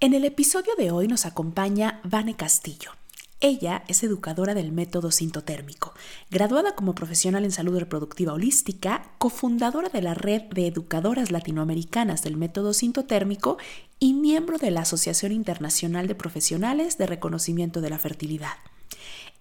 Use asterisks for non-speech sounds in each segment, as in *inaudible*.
En el episodio de hoy nos acompaña Vane Castillo. Ella es educadora del método sintotérmico, graduada como profesional en salud reproductiva holística, cofundadora de la red de educadoras latinoamericanas del método sintotérmico y miembro de la Asociación Internacional de Profesionales de Reconocimiento de la Fertilidad.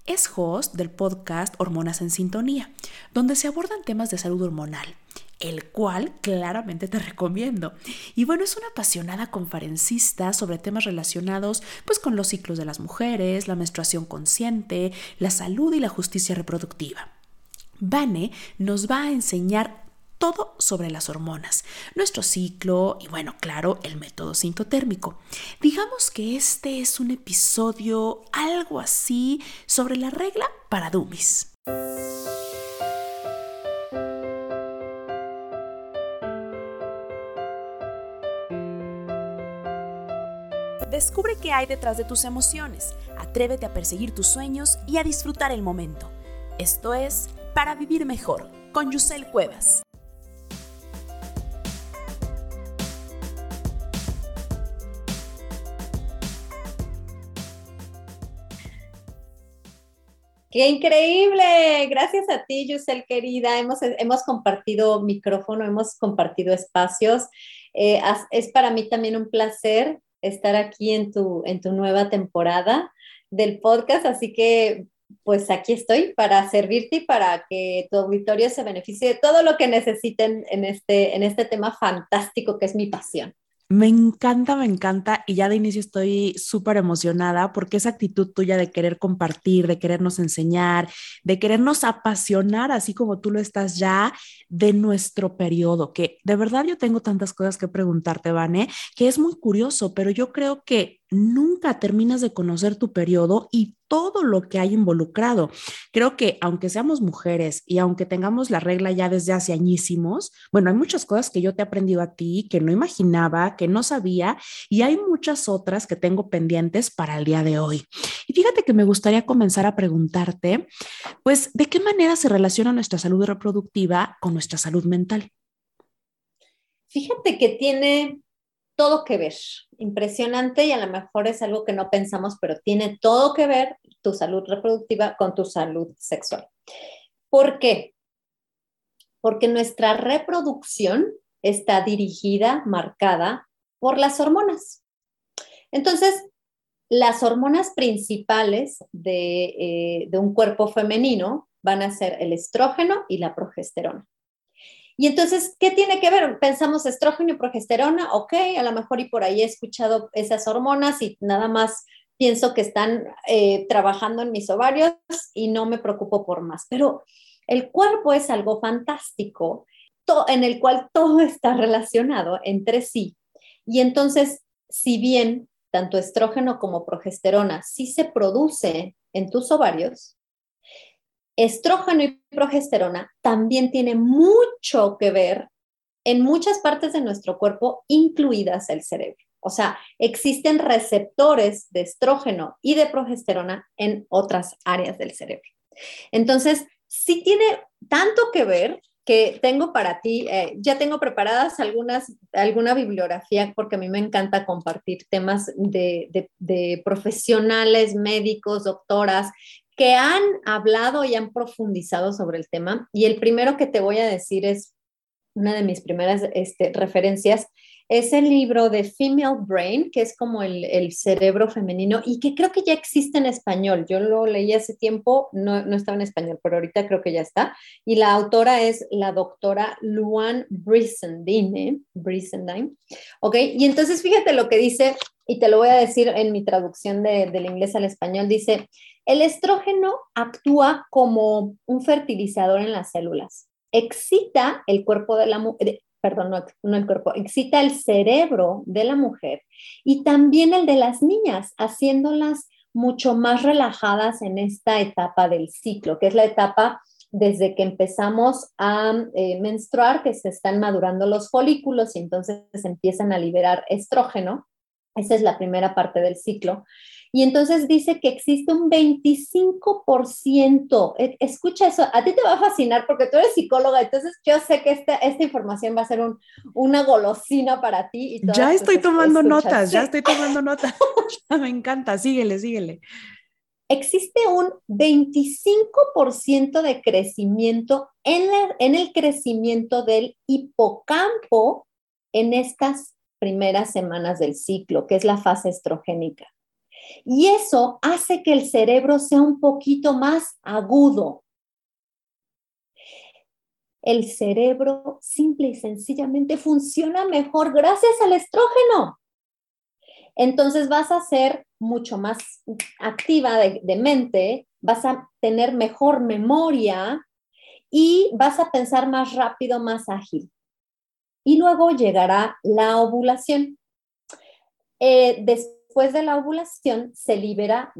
Es host del podcast Hormonas en Sintonía, donde se abordan temas de salud hormonal el cual claramente te recomiendo. Y bueno, es una apasionada conferencista sobre temas relacionados pues con los ciclos de las mujeres, la menstruación consciente, la salud y la justicia reproductiva. Vane nos va a enseñar todo sobre las hormonas, nuestro ciclo y bueno, claro, el método sintotérmico. Digamos que este es un episodio algo así sobre la regla para dummies. Descubre qué hay detrás de tus emociones, atrévete a perseguir tus sueños y a disfrutar el momento. Esto es Para Vivir Mejor, con Yusel Cuevas. ¡Qué increíble! Gracias a ti, Yusel, querida. Hemos, hemos compartido micrófono, hemos compartido espacios. Eh, es para mí también un placer estar aquí en tu, en tu nueva temporada del podcast, así que pues aquí estoy para servirte y para que tu auditorio se beneficie de todo lo que necesiten en este, en este tema fantástico que es mi pasión. Me encanta, me encanta y ya de inicio estoy súper emocionada porque esa actitud tuya de querer compartir, de querernos enseñar, de querernos apasionar, así como tú lo estás ya, de nuestro periodo, que de verdad yo tengo tantas cosas que preguntarte, Vane, que es muy curioso, pero yo creo que nunca terminas de conocer tu periodo y todo lo que hay involucrado. Creo que aunque seamos mujeres y aunque tengamos la regla ya desde hace añísimos, bueno, hay muchas cosas que yo te he aprendido a ti, que no imaginaba, que no sabía, y hay muchas otras que tengo pendientes para el día de hoy. Y fíjate que me gustaría comenzar a preguntarte, pues, ¿de qué manera se relaciona nuestra salud reproductiva con nuestra salud mental? Fíjate que tiene todo que ver. Impresionante y a lo mejor es algo que no pensamos, pero tiene todo que ver tu salud reproductiva con tu salud sexual. ¿Por qué? Porque nuestra reproducción está dirigida, marcada por las hormonas. Entonces, las hormonas principales de, eh, de un cuerpo femenino van a ser el estrógeno y la progesterona. Y entonces, ¿qué tiene que ver? Pensamos estrógeno y progesterona, ok, a lo mejor y por ahí he escuchado esas hormonas y nada más pienso que están eh, trabajando en mis ovarios y no me preocupo por más. Pero el cuerpo es algo fantástico en el cual todo está relacionado entre sí. Y entonces, si bien tanto estrógeno como progesterona sí se produce en tus ovarios, estrógeno y progesterona también tiene mucho que ver en muchas partes de nuestro cuerpo, incluidas el cerebro. O sea, existen receptores de estrógeno y de progesterona en otras áreas del cerebro. Entonces, sí tiene tanto que ver que tengo para ti, eh, ya tengo preparadas algunas, alguna bibliografía porque a mí me encanta compartir temas de, de profesionales, médicos, doctoras que han hablado y han profundizado sobre el tema. Y el primero que te voy a decir es una de mis primeras este, referencias. Es el libro de Female Brain, que es como el, cerebro femenino y que creo que ya existe en español. Yo lo leí hace tiempo, no, no estaba en español, pero ahorita creo que ya está. Y la autora es la doctora Luan Brisendine. Brisendine. ¿Ok? Y entonces fíjate lo que dice, y te lo voy a decir en mi traducción del inglés al español. Dice, el estrógeno actúa como un fertilizador en las células. Excita el cuerpo de la mujer, perdón, no, el cuerpo, excita el cerebro de la mujer y también el de las niñas, haciéndolas mucho más relajadas en esta etapa del ciclo, que es la etapa desde que empezamos a eh, menstruar, que se están madurando los folículos y entonces empiezan a liberar estrógeno Esa es la primera parte del ciclo. Y entonces dice que existe un 25%. E, escucha eso, a ti te va a fascinar porque tú eres psicóloga, entonces yo sé que esta, esta información va a ser un, una golosina para ti. ya estoy tomando notas, *laughs* *laughs* ya estoy tomando notas. Me encanta, síguele, síguele. Existe un 25% de crecimiento en, en el crecimiento del hipocampo en estas primeras semanas del ciclo, que es la fase estrogénica. Y eso hace que el cerebro sea un poquito más agudo. El cerebro simple y sencillamente funciona mejor gracias al estrógeno. Entonces vas a ser mucho más activa de, mente, vas a tener mejor memoria y vas a pensar más rápido, más ágil. Y luego llegará la ovulación. Eh, después de la ovulación se libera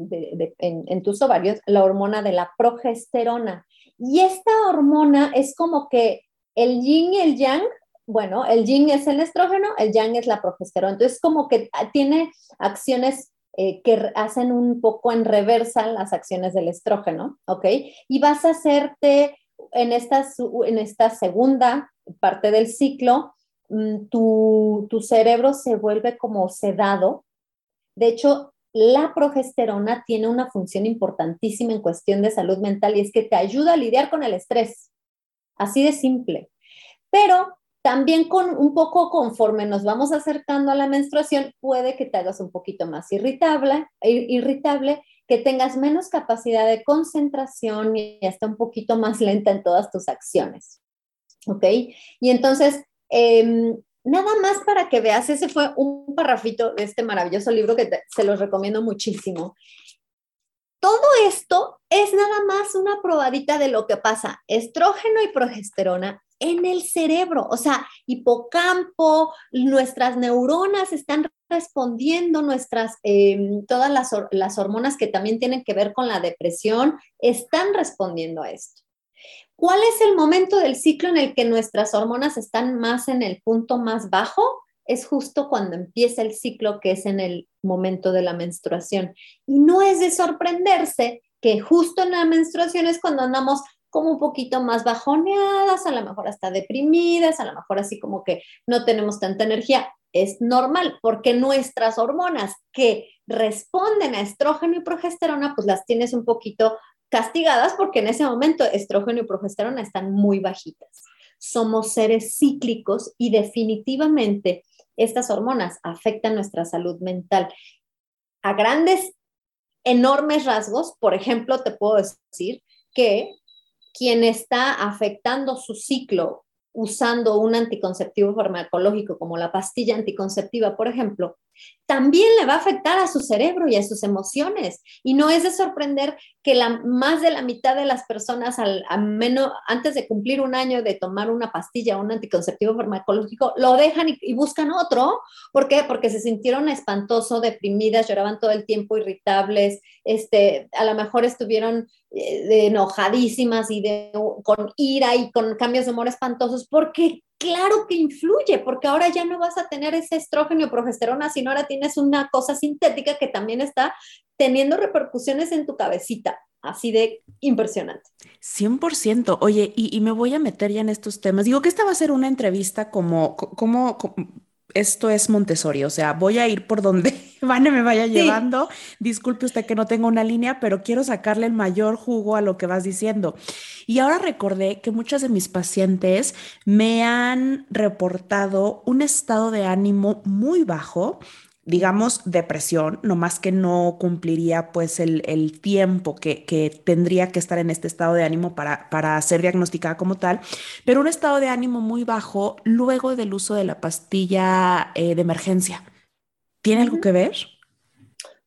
en, tus ovarios la hormona de la progesterona. Y esta hormona es como que el yin y el yang, bueno, el yin es el estrógeno, el yang es la progesterona. Entonces, como que tiene acciones eh, que hacen un poco en reversa las acciones del estrógeno, ¿ok? Y vas a hacerte en esta, en esta segunda parte del ciclo, mm, tu, tu cerebro se vuelve como sedado de hecho, la progesterona tiene una función importantísima en cuestión de salud mental y es que te ayuda a lidiar con el estrés. Así de simple. Pero también con un poco conforme nos vamos acercando a la menstruación, puede que te hagas un poquito más irritable, irritable, que tengas menos capacidad de concentración y hasta un poquito más lenta en todas tus acciones. ¿Ok? Y entonces, eh, nada más para que veas, ese fue un parrafito de este maravilloso libro que se los recomiendo muchísimo. Todo esto es nada más una probadita de lo que pasa, estrógeno y progesterona en el cerebro, o sea, hipocampo, nuestras neuronas están respondiendo, nuestras, em, todas las, las hormonas que también tienen que ver con la depresión, están respondiendo a esto. ¿Cuál es el momento del ciclo en el que nuestras hormonas están más en el punto más bajo? Es justo cuando empieza el ciclo, que es en el momento de la menstruación. Y no es de sorprenderse que justo en la menstruación es cuando andamos como un poquito más bajoneadas, a lo mejor hasta deprimidas, a lo mejor así como que no tenemos tanta energía. Es normal porque nuestras hormonas que responden a estrógeno y progesterona, pues las tienes un poquito castigadas porque en ese momento estrógeno y progesterona están muy bajitas. Somos seres cíclicos y definitivamente estas hormonas afectan nuestra salud mental. A grandes, enormes rasgos, por ejemplo, te puedo decir que quien está afectando su ciclo usando un anticonceptivo farmacológico como la pastilla anticonceptiva, por ejemplo, también le va a afectar a su cerebro y a sus emociones. Y no es de sorprender que la, más de la mitad de las personas, al, menos, antes de cumplir un año de tomar una pastilla, un anticonceptivo farmacológico, lo dejan y, buscan otro. ¿Por qué? Porque se sintieron espantoso, deprimidas, lloraban todo el tiempo, irritables, este, a lo mejor estuvieron eh, enojadísimas y de, con ira y con cambios de humor espantosos, porque claro que influye, porque ahora ya no vas a tener ese estrógeno o progesterona, sino ahora tienes una cosa sintética que también está teniendo repercusiones en tu cabecita. Así de impresionante. 100%. Oye, y, y, me voy a meter ya en estos temas. Digo que esta va a ser una entrevista como, como, como esto es Montessori, o sea, voy a ir por donde *laughs* Vane me vaya llevando. Disculpe usted que no tengo una línea, pero quiero sacarle el mayor jugo a lo que vas diciendo. Y ahora recordé que muchas de mis pacientes me han reportado un estado de ánimo muy bajo digamos, depresión, no más que no cumpliría pues el, tiempo que, tendría que estar en este estado de ánimo para, para ser diagnosticada como tal, pero un estado de ánimo muy bajo luego del uso de la pastilla eh, de emergencia. ¿Tiene algo que ver?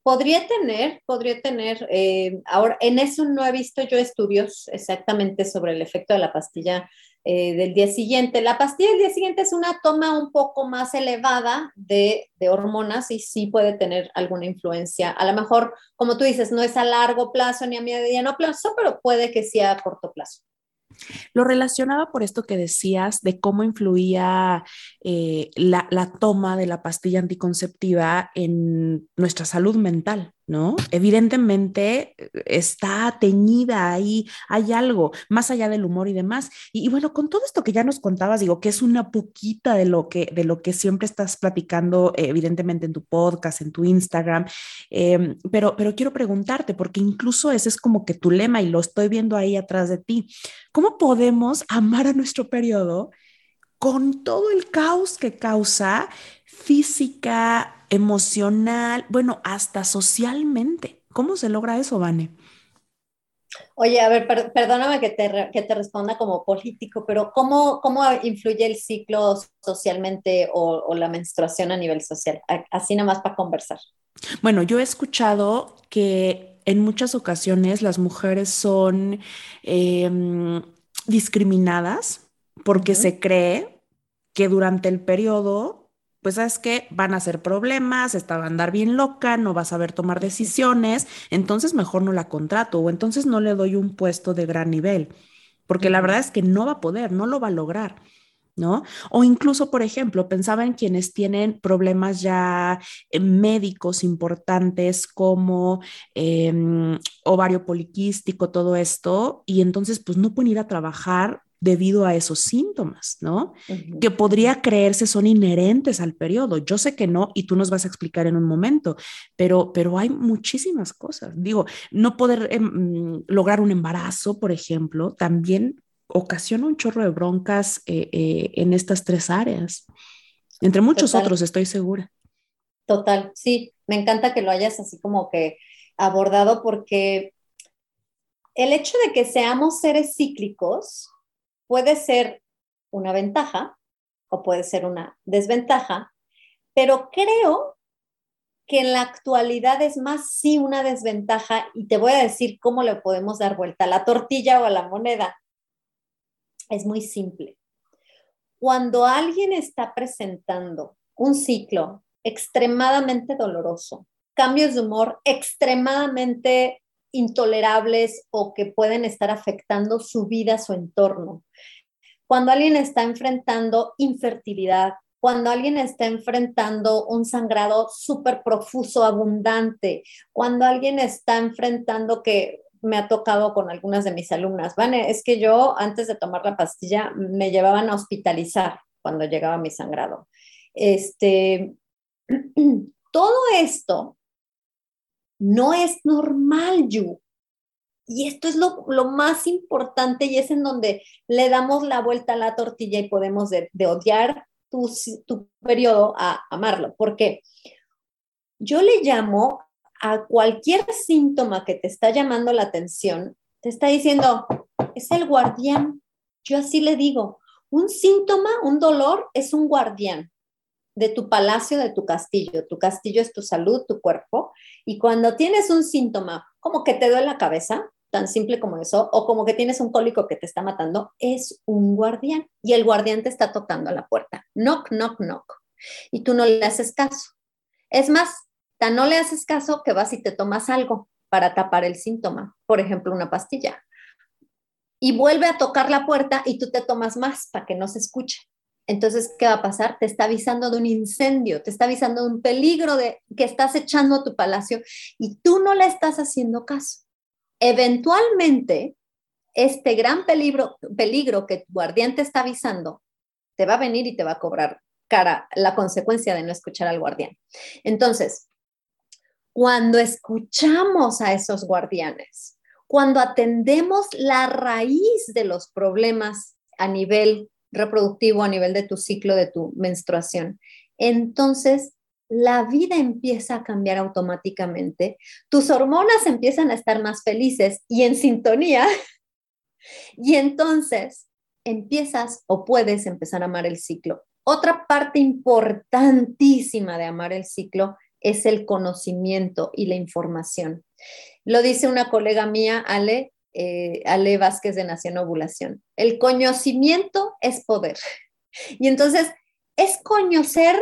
Podría tener, podría tener. Eh, ahora, en eso no he visto yo estudios exactamente sobre el efecto de la pastilla eh, del día siguiente. La pastilla del día siguiente es una toma un poco más elevada de, hormonas y sí puede tener alguna influencia. A lo mejor, como tú dices, no es a largo plazo ni a mediano plazo, pero puede que sea a corto plazo. Lo relacionaba por esto que decías de cómo influía eh, la, la, toma de la pastilla anticonceptiva en nuestra salud mental. ¿No? Evidentemente eh, está teñida ahí, hay algo más allá del humor y demás. Y, bueno, con todo esto que ya nos contabas, digo que es una poquita de lo que, de lo que siempre estás platicando, evidentemente en tu podcast, en tu Instagram, em, pero, pero quiero preguntarte, porque incluso ese es como que tu lema y lo estoy viendo ahí atrás de ti. ¿Cómo podemos amar a nuestro periodo con todo el caos que causa física, emocional, bueno, hasta socialmente. ¿Cómo se logra eso, Vane? Oye, a ver, perdóname que te, que te, responda como político, pero ¿cómo, ¿cómo influye el ciclo socialmente o, la menstruación a nivel social? Así nada más para conversar. Bueno, yo he escuchado que en muchas ocasiones las mujeres son em, discriminadas porque se cree que durante el periodo pues sabes que van a ser problemas, esta va a andar bien loca, no va a saber tomar decisiones, entonces mejor no la contrato o entonces no le doy un puesto de gran nivel, porque la verdad es que no va a poder, no lo va a lograr. ¿No? O incluso, por ejemplo, pensaba en quienes tienen problemas ya eh, médicos importantes como em, ovario poliquístico, todo esto, y entonces pues no pueden ir a trabajar debido a esos síntomas, ¿no? Que podría creerse son inherentes al periodo. Yo sé que no y tú nos vas a explicar en un momento, pero, pero hay muchísimas cosas. Digo, no poder em, lograr un embarazo, por ejemplo, también ocasiona un chorro de broncas eh, eh, en estas tres áreas, entre muchos otros, estoy segura. Total, sí, me encanta que lo hayas así como que abordado porque el hecho de que seamos seres cíclicos puede ser una ventaja o puede ser una desventaja, pero creo que en la actualidad es más sí una desventaja y te voy a decir cómo le podemos dar vuelta a la tortilla o a la moneda. Es muy simple. Cuando alguien está presentando un ciclo extremadamente doloroso, cambios de humor extremadamente intolerables o que pueden estar afectando su vida, su entorno. Cuando alguien está enfrentando infertilidad, cuando alguien está enfrentando un sangrado súper profuso, abundante, cuando alguien está enfrentando que me ha tocado con algunas de mis alumnas, Vane, es que yo antes de tomar la pastilla me llevaban a hospitalizar cuando llegaba mi sangrado. Este, *clears throat* todo esto no es normal, Yu. Y esto es lo, más importante y es en donde le damos la vuelta a la tortilla y podemos de, odiar tu, tu periodo a amarlo. Porque yo le llamo a cualquier síntoma que te está llamando la atención, te está diciendo, es el guardián. Yo así le digo, un síntoma, un dolor es un guardián de tu palacio, de tu castillo. Tu castillo es tu salud, tu cuerpo. Y cuando tienes un síntoma como que te duele la cabeza, tan simple como eso, o como que tienes un cólico que te está matando, es un guardián. Y el guardián te está tocando la puerta. Knock, knock, knock. Y tú no le haces caso. Es más, tan no le haces caso que vas y te tomas algo para tapar el síntoma. Por ejemplo, una pastilla. Y vuelve a tocar la puerta y tú te tomas más para que no se escuche. Entonces, ¿qué va a pasar? Te está avisando de un incendio, te está avisando de un peligro de que estás echando a tu palacio y tú no le estás haciendo caso. Eventualmente, este gran peligro, peligro que tu guardián te está avisando, te va a venir y te va a cobrar cara la consecuencia de no escuchar al guardián. Entonces, cuando escuchamos a esos guardianes, cuando atendemos la raíz de los problemas a nivel reproductivo a nivel de tu ciclo, de tu menstruación. Entonces, la vida empieza a cambiar automáticamente, tus hormonas empiezan a estar más felices y en sintonía, *laughs* y entonces empiezas o puedes empezar a amar el ciclo. Otra parte importantísima de amar el ciclo es el conocimiento y la información. Lo dice una colega mía, Ale, eh, Ale Vázquez de Nación Ovulación. El conocimiento es poder. Y entonces es conocer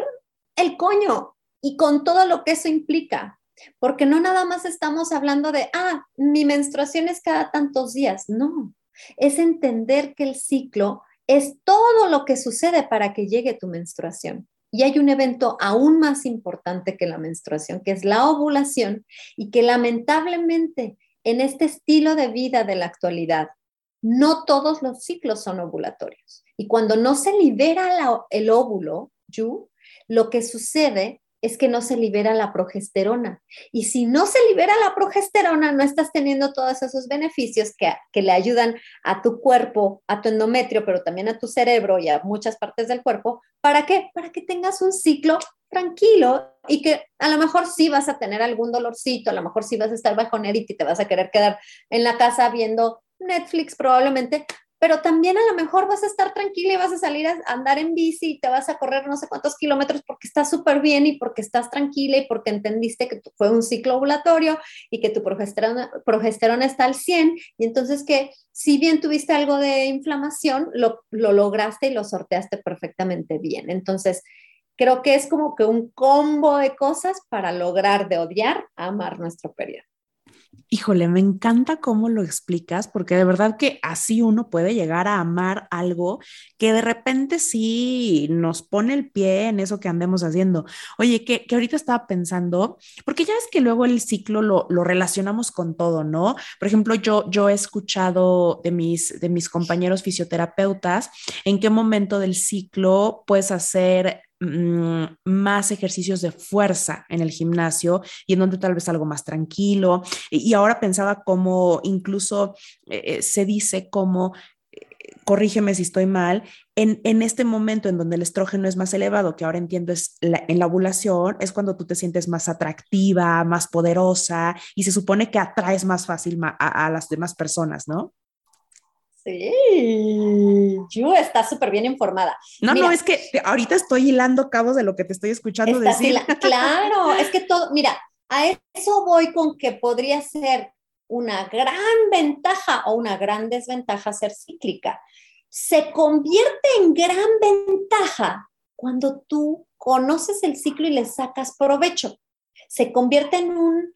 el coño y con todo lo que eso implica. Porque no nada más estamos hablando de, ah, mi menstruación es cada tantos días. No, Es entender que el ciclo es todo lo que sucede para que llegue tu menstruación. Y hay un evento aún más importante que la menstruación, que es la ovulación, y que lamentablemente en este estilo de vida de la actualidad, no todos los ciclos son ovulatorios. Y cuando no se libera el óvulo, lo que sucede es que no se libera la progesterona. Y si no se libera la progesterona, no estás teniendo todos esos beneficios que, que, le ayudan a tu cuerpo, a tu endometrio, pero también a tu cerebro y a muchas partes del cuerpo. ¿Para qué? Para que tengas un ciclo tranquilo y que a lo mejor sí vas a tener algún dolorcito, a lo mejor sí vas a estar bajo y te vas a querer quedar en la casa viendo Netflix probablemente, pero también a lo mejor vas a estar tranquila y vas a salir a andar en bici y te vas a correr no sé cuántos kilómetros porque estás súper bien y porque estás tranquila y porque entendiste que fue un ciclo ovulatorio y que tu progesterona, progesterona está al 100 y entonces que si bien tuviste algo de inflamación, lo, lo lograste y lo sorteaste perfectamente bien. Entonces, creo que es como que un combo de cosas para lograr de odiar a amar nuestro periodo. Híjole, me encanta cómo lo explicas, porque de verdad que así uno puede llegar a amar algo que de repente sí nos pone el pie en eso que andemos haciendo. Oye, que, ahorita estaba pensando, porque ya es que luego el ciclo lo, relacionamos con todo, ¿no? Por ejemplo, yo, yo he escuchado de mis, de mis compañeros fisioterapeutas en qué momento del ciclo puedes hacer más ejercicios de fuerza en el gimnasio y en donde tal vez algo más tranquilo. Y, ahora pensaba cómo incluso eh, eh, se dice como, eh, corrígeme si estoy mal, en, en, este momento en donde el estrógeno es más elevado, que ahora entiendo es en la ovulación, es cuando tú te sientes más atractiva, más poderosa y se supone que atraes más fácil a las demás personas, ¿no? Sí, Yu está súper bien informada. No, no, es que ahorita estoy hilando cabos de lo que te estoy escuchando decir. *laughs* claro, es que todo, mira, a eso voy con que podría ser una gran ventaja o una gran desventaja ser cíclica. Se convierte en gran ventaja cuando tú conoces el ciclo y le sacas provecho. Se convierte en un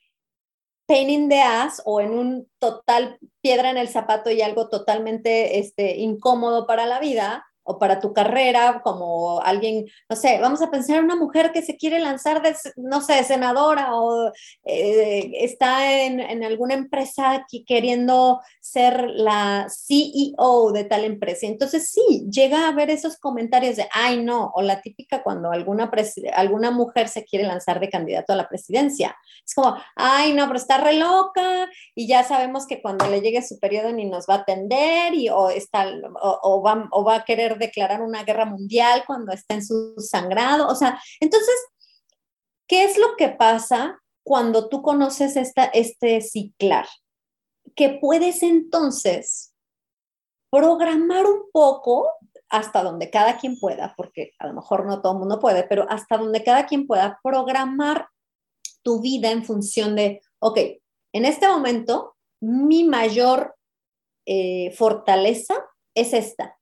pain in the ass o en un total piedra en el zapato y algo totalmente este, incómodo para la vida, o para tu carrera, como alguien, no sé, vamos a pensar en una mujer que se quiere lanzar de, no sé, senadora o eh, está en, en, alguna empresa aquí queriendo ser la CEO de tal empresa. Entonces sí, llega a ver esos comentarios de, ay no, o la típica cuando alguna, alguna mujer se quiere lanzar de candidato a la presidencia. Es como, ay no, pero está re loca y ya sabemos que cuando le llegue su periodo ni nos va a atender y o, está, o, va, o va a querer declarar una guerra mundial cuando está en su sangrado. O sea, entonces, ¿qué es lo que pasa cuando tú conoces esta, este ciclar? Que puedes entonces programar un poco hasta donde cada quien pueda, porque a lo mejor no todo el mundo puede, pero hasta donde cada quien pueda programar tu vida en función de, ok, en este momento mi mayor eh, fortaleza es esta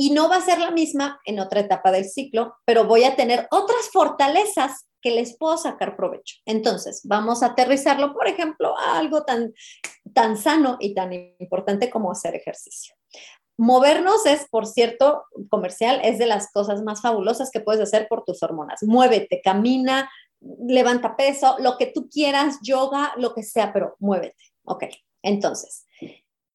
y no va a ser la misma en otra etapa del ciclo, pero voy a tener otras fortalezas que les puedo sacar provecho. Entonces, vamos a aterrizarlo, por ejemplo, a algo tan, tan sano y tan importante como hacer ejercicio. Movernos es, por cierto, comercial, es de las cosas más fabulosas que puedes hacer por tus hormonas. Muévete, camina, levanta peso, lo que tú quieras, yoga, lo que sea, pero muévete. Ok, entonces,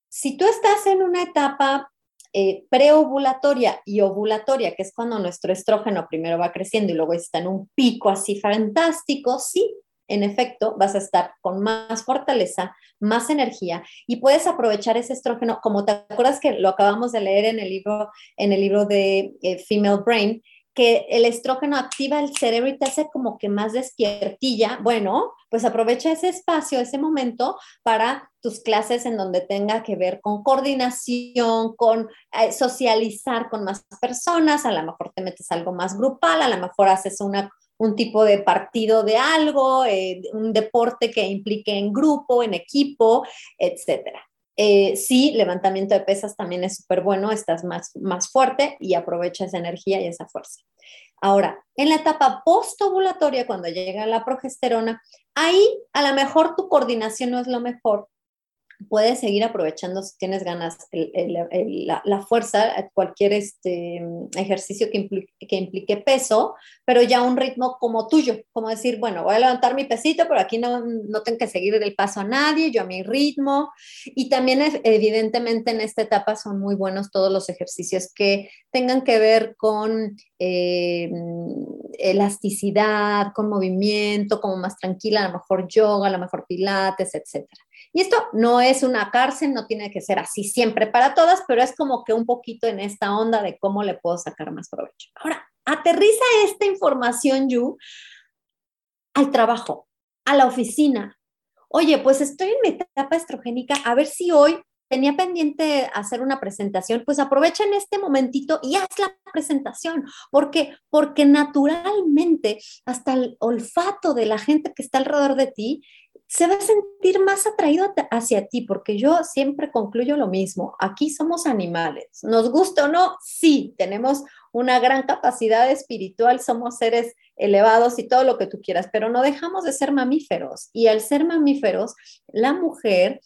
si tú estás en una etapa eh, preovulatoria y ovulatoria, que es cuando nuestro estrógeno primero va creciendo y luego está en un pico así fantástico, sí, en efecto, vas a estar con más fortaleza, más energía y puedes aprovechar ese estrógeno, como te acuerdas que lo acabamos de leer en el libro, en el libro de eh, Female Brain, que el estrógeno activa el cerebro y te hace como que más despiertilla, bueno, pues aprovecha ese espacio, ese momento para tus clases en donde tenga que ver con coordinación, con eh, socializar con más personas, a lo mejor te metes algo más grupal, a lo mejor haces una, un tipo de partido de algo, eh, un deporte que implique en grupo, en equipo, etcétera. Eh, sí, levantamiento de pesas también es súper bueno, estás más, más fuerte y aprovecha esa energía y esa fuerza. Ahora, en la etapa postovulatoria, cuando llega la progesterona, ahí a lo mejor tu coordinación no es lo mejor, puedes seguir aprovechando si tienes ganas la, fuerza, cualquier este, ejercicio que implique, que implique, peso, pero ya un ritmo como tuyo, como decir, bueno, voy a levantar mi pesito, pero aquí no, no tengo que seguir el paso a nadie, yo a mi ritmo. Y también evidentemente en esta etapa son muy buenos todos los ejercicios que tengan que ver con eh, elasticidad, con movimiento, como más tranquila, a lo mejor yoga, a lo mejor pilates, etcétera. Y esto no es una cárcel, no tiene que ser así siempre para todas, pero es como que un poquito en esta onda de cómo le puedo sacar más provecho. Ahora, aterriza esta información, Yu, al trabajo, a la oficina. Oye, pues estoy en mi etapa estrogénica, a ver si hoy tenía pendiente hacer una presentación, pues aprovecha en este momentito y haz la presentación, porque porque naturalmente hasta el olfato de la gente que está alrededor de ti se va a sentir más atraído hacia ti, porque yo siempre concluyo lo mismo, aquí somos animales, nos gusta o no, sí, tenemos una gran capacidad espiritual, somos seres elevados y todo lo que tú quieras, pero no dejamos de ser mamíferos. Y al ser mamíferos, la mujer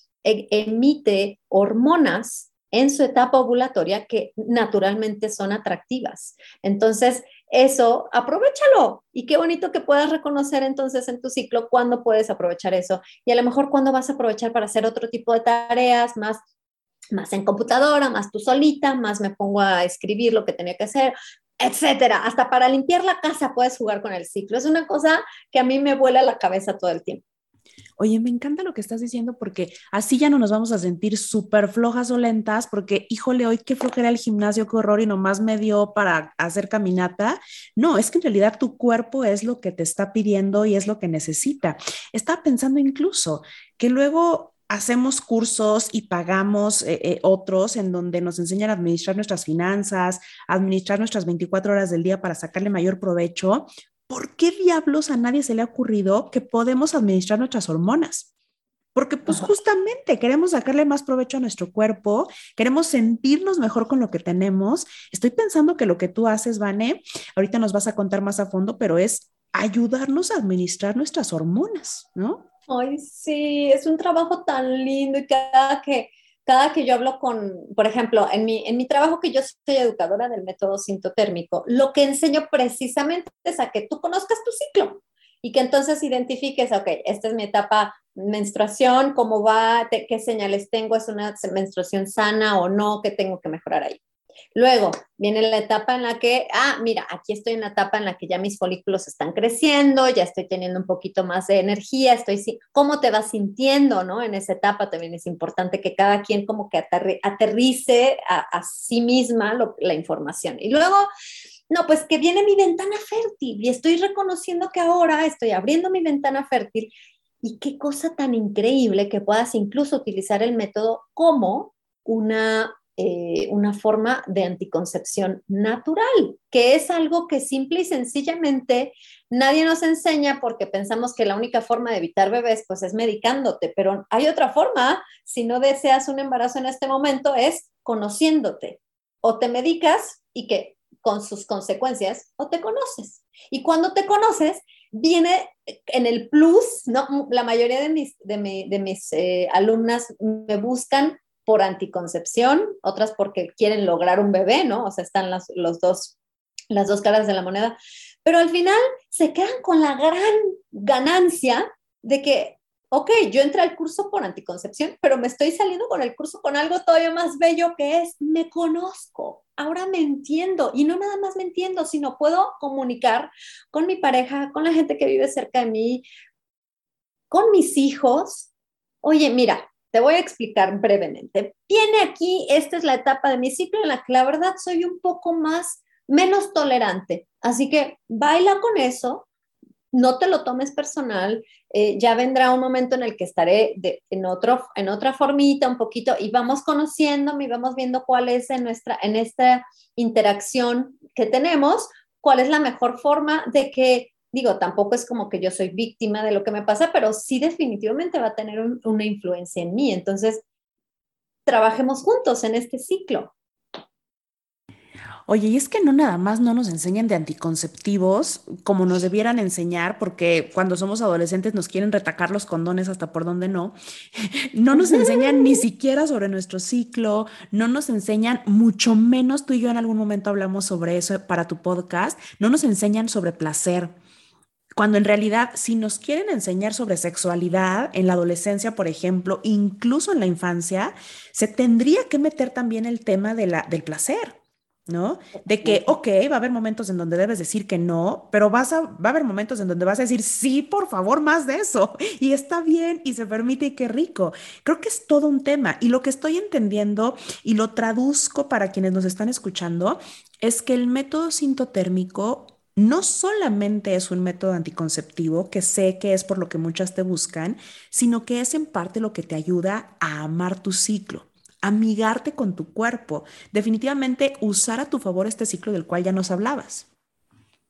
emite hormonas en su etapa ovulatoria que naturalmente son atractivas. Entonces, eso, aprovechalo. Y qué bonito que puedas reconocer entonces en tu ciclo cuándo puedes aprovechar eso. Y a lo mejor cuándo vas a aprovechar para hacer otro tipo de tareas, más, más en computadora, más tú solita, más me pongo a escribir lo que tenía que hacer, etcétera. Hasta para limpiar la casa puedes jugar con el ciclo. Es una cosa que a mí me vuela la cabeza todo el tiempo. Oye, me encanta lo que estás diciendo porque así ya no nos vamos a sentir súper flojas o lentas porque, híjole, hoy qué flojera el gimnasio, qué horror y nomás me dio para hacer caminata. No, es que en realidad tu cuerpo es lo que te está pidiendo y es lo que necesita. Estaba pensando incluso que luego hacemos cursos y pagamos eh, eh, otros en donde nos enseñan a administrar nuestras finanzas, administrar nuestras 24 horas del día para sacarle mayor provecho, ¿por qué diablos a nadie se le ha ocurrido que podemos administrar nuestras hormonas? Porque pues justamente queremos sacarle más provecho a nuestro cuerpo, queremos sentirnos mejor con lo que tenemos. Estoy pensando que lo que tú haces, Vane, ahorita nos vas a contar más a fondo, pero es ayudarnos a administrar nuestras hormonas, ¿no? Ay, sí, es un trabajo tan lindo y cada que cada que yo hablo con, por ejemplo, en mi, en mi trabajo que yo soy educadora del método sintotérmico, lo que enseño precisamente es a que tú conozcas tu ciclo y que entonces identifiques, ok, esta es mi etapa menstruación, cómo va, qué señales tengo, es una menstruación sana o no, qué tengo que mejorar ahí. Luego viene la etapa en la que, ah, mira, aquí estoy en la etapa en la que ya mis folículos están creciendo, ya estoy teniendo un poquito más de energía, estoy, ¿cómo te vas sintiendo, no? En esa etapa también es importante que cada quien como que aterrice a, sí misma la información. Y luego, no, pues que viene mi ventana fértil y estoy reconociendo que ahora estoy abriendo mi ventana fértil y qué cosa tan increíble que puedas incluso utilizar el método como una eh, una forma de anticoncepción natural, que es algo que simple y sencillamente nadie nos enseña porque pensamos que la única forma de evitar bebés pues es medicándote, pero hay otra forma, si no deseas un embarazo en este momento, es conociéndote. O te medicas y que con sus consecuencias, o te conoces. Y cuando te conoces, viene en el plus, ¿no? La mayoría de mis, de, mis eh, alumnas me buscan por anticoncepción, otras porque quieren lograr un bebé, ¿no? O sea, están las, los dos, las dos caras de la moneda. Pero al final se quedan con la gran ganancia de que, ok, yo entré al curso por anticoncepción, pero me estoy saliendo con el curso con algo todavía más bello que es, me conozco, ahora me entiendo y no nada más me entiendo, sino puedo comunicar con mi pareja, con la gente que vive cerca de mí, con mis hijos. Oye, mira, te voy a explicar brevemente. Viene aquí, esta es la etapa de mi ciclo en la que la verdad soy un poco más, menos tolerante. Así que baila con eso, no te lo tomes personal, eh, ya vendrá un momento en el que estaré en, otro, en otra formita un poquito y vamos conociéndome y vamos viendo cuál es en, nuestra, en esta interacción que tenemos, cuál es la mejor forma de que digo, tampoco es como que yo soy víctima de lo que me pasa, pero sí definitivamente va a tener una influencia en mí. Entonces, trabajemos juntos en este ciclo. Oye, y es que no nada más no nos enseñan de anticonceptivos como nos debieran enseñar, porque cuando somos adolescentes nos quieren retacar los condones hasta por donde no. *laughs* No nos enseñan ni siquiera sobre nuestro ciclo, no nos enseñan, mucho menos tú y yo en algún momento hablamos sobre eso para tu podcast, no nos enseñan sobre placer. Cuando en realidad, si nos quieren enseñar sobre sexualidad en la adolescencia, por ejemplo, incluso en la infancia, se tendría que meter también el tema de la, del placer. ¿no? De que, ok, va a haber momentos en donde debes decir que no, pero vas a, va a haber momentos en donde vas a decir, sí, por favor, más de eso. *laughs* Y está bien y se permite y qué rico. Creo que es todo un tema. Y lo que estoy entendiendo y lo traduzco para quienes nos están escuchando es que el método sintotérmico no solamente es un método anticonceptivo, que sé que es por lo que muchas te buscan, sino que es en parte lo que te ayuda a amar tu ciclo amigarte con tu cuerpo, definitivamente usar a tu favor este ciclo del cual ya nos hablabas.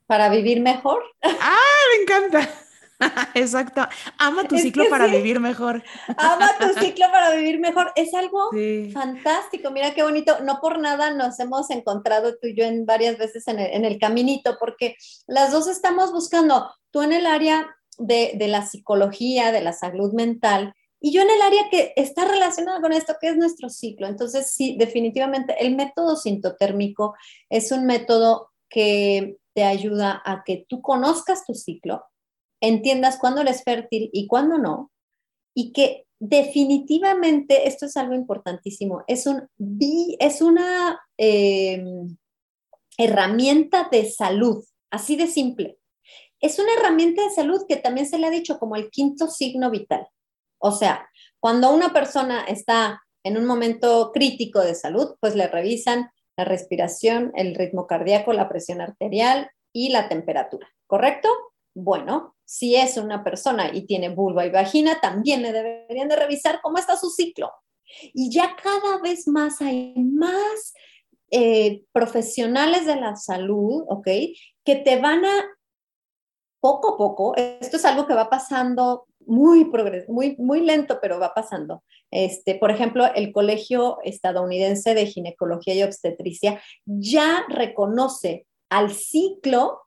Para vivir mejor. Ah, me encanta. *laughs* Exacto. Ama tu ciclo para vivir mejor. Ama tu *laughs* ciclo para vivir mejor. Es algo fantástico. Mira qué bonito. No por nada nos hemos encontrado tú y yo en varias veces en el, en el caminito, porque las dos estamos buscando, tú en el área de, de la psicología, de la salud mental, y yo en el área que está relacionada con esto, que es nuestro ciclo. Entonces, sí, definitivamente el método sintotérmico es un método que te ayuda a que tú conozcas tu ciclo, entiendas cuándo eres fértil y cuándo no, y que definitivamente, esto es algo importantísimo, es, un, es una em, herramienta de salud, así de simple. Es una herramienta de salud que también se le ha dicho como el quinto signo vital. O sea, cuando una persona está en un momento crítico de salud, pues le revisan la respiración, el ritmo cardíaco, la presión arterial y la temperatura, ¿correcto? Bueno, si es una persona y tiene vulva y vagina, también le deberían de revisar cómo está su ciclo. Y ya cada vez más hay más eh, profesionales de la salud, ¿ok? Que te van a, poco a poco, esto es algo que va pasando muy, muy, muy lento, pero va pasando. Este, por ejemplo, el Colegio Estadounidense de Ginecología y Obstetricia ya reconoce al ciclo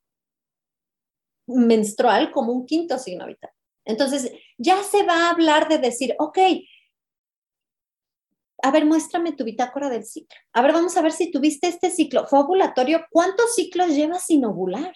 menstrual como un quinto signo vital. Entonces, ya se va a hablar de decir, ok, a ver, muéstrame tu bitácora del ciclo. A ver, vamos a ver si tuviste este ciclo. ¿Fue ovulatorio? ¿Cuántos ciclos llevas sin ovular?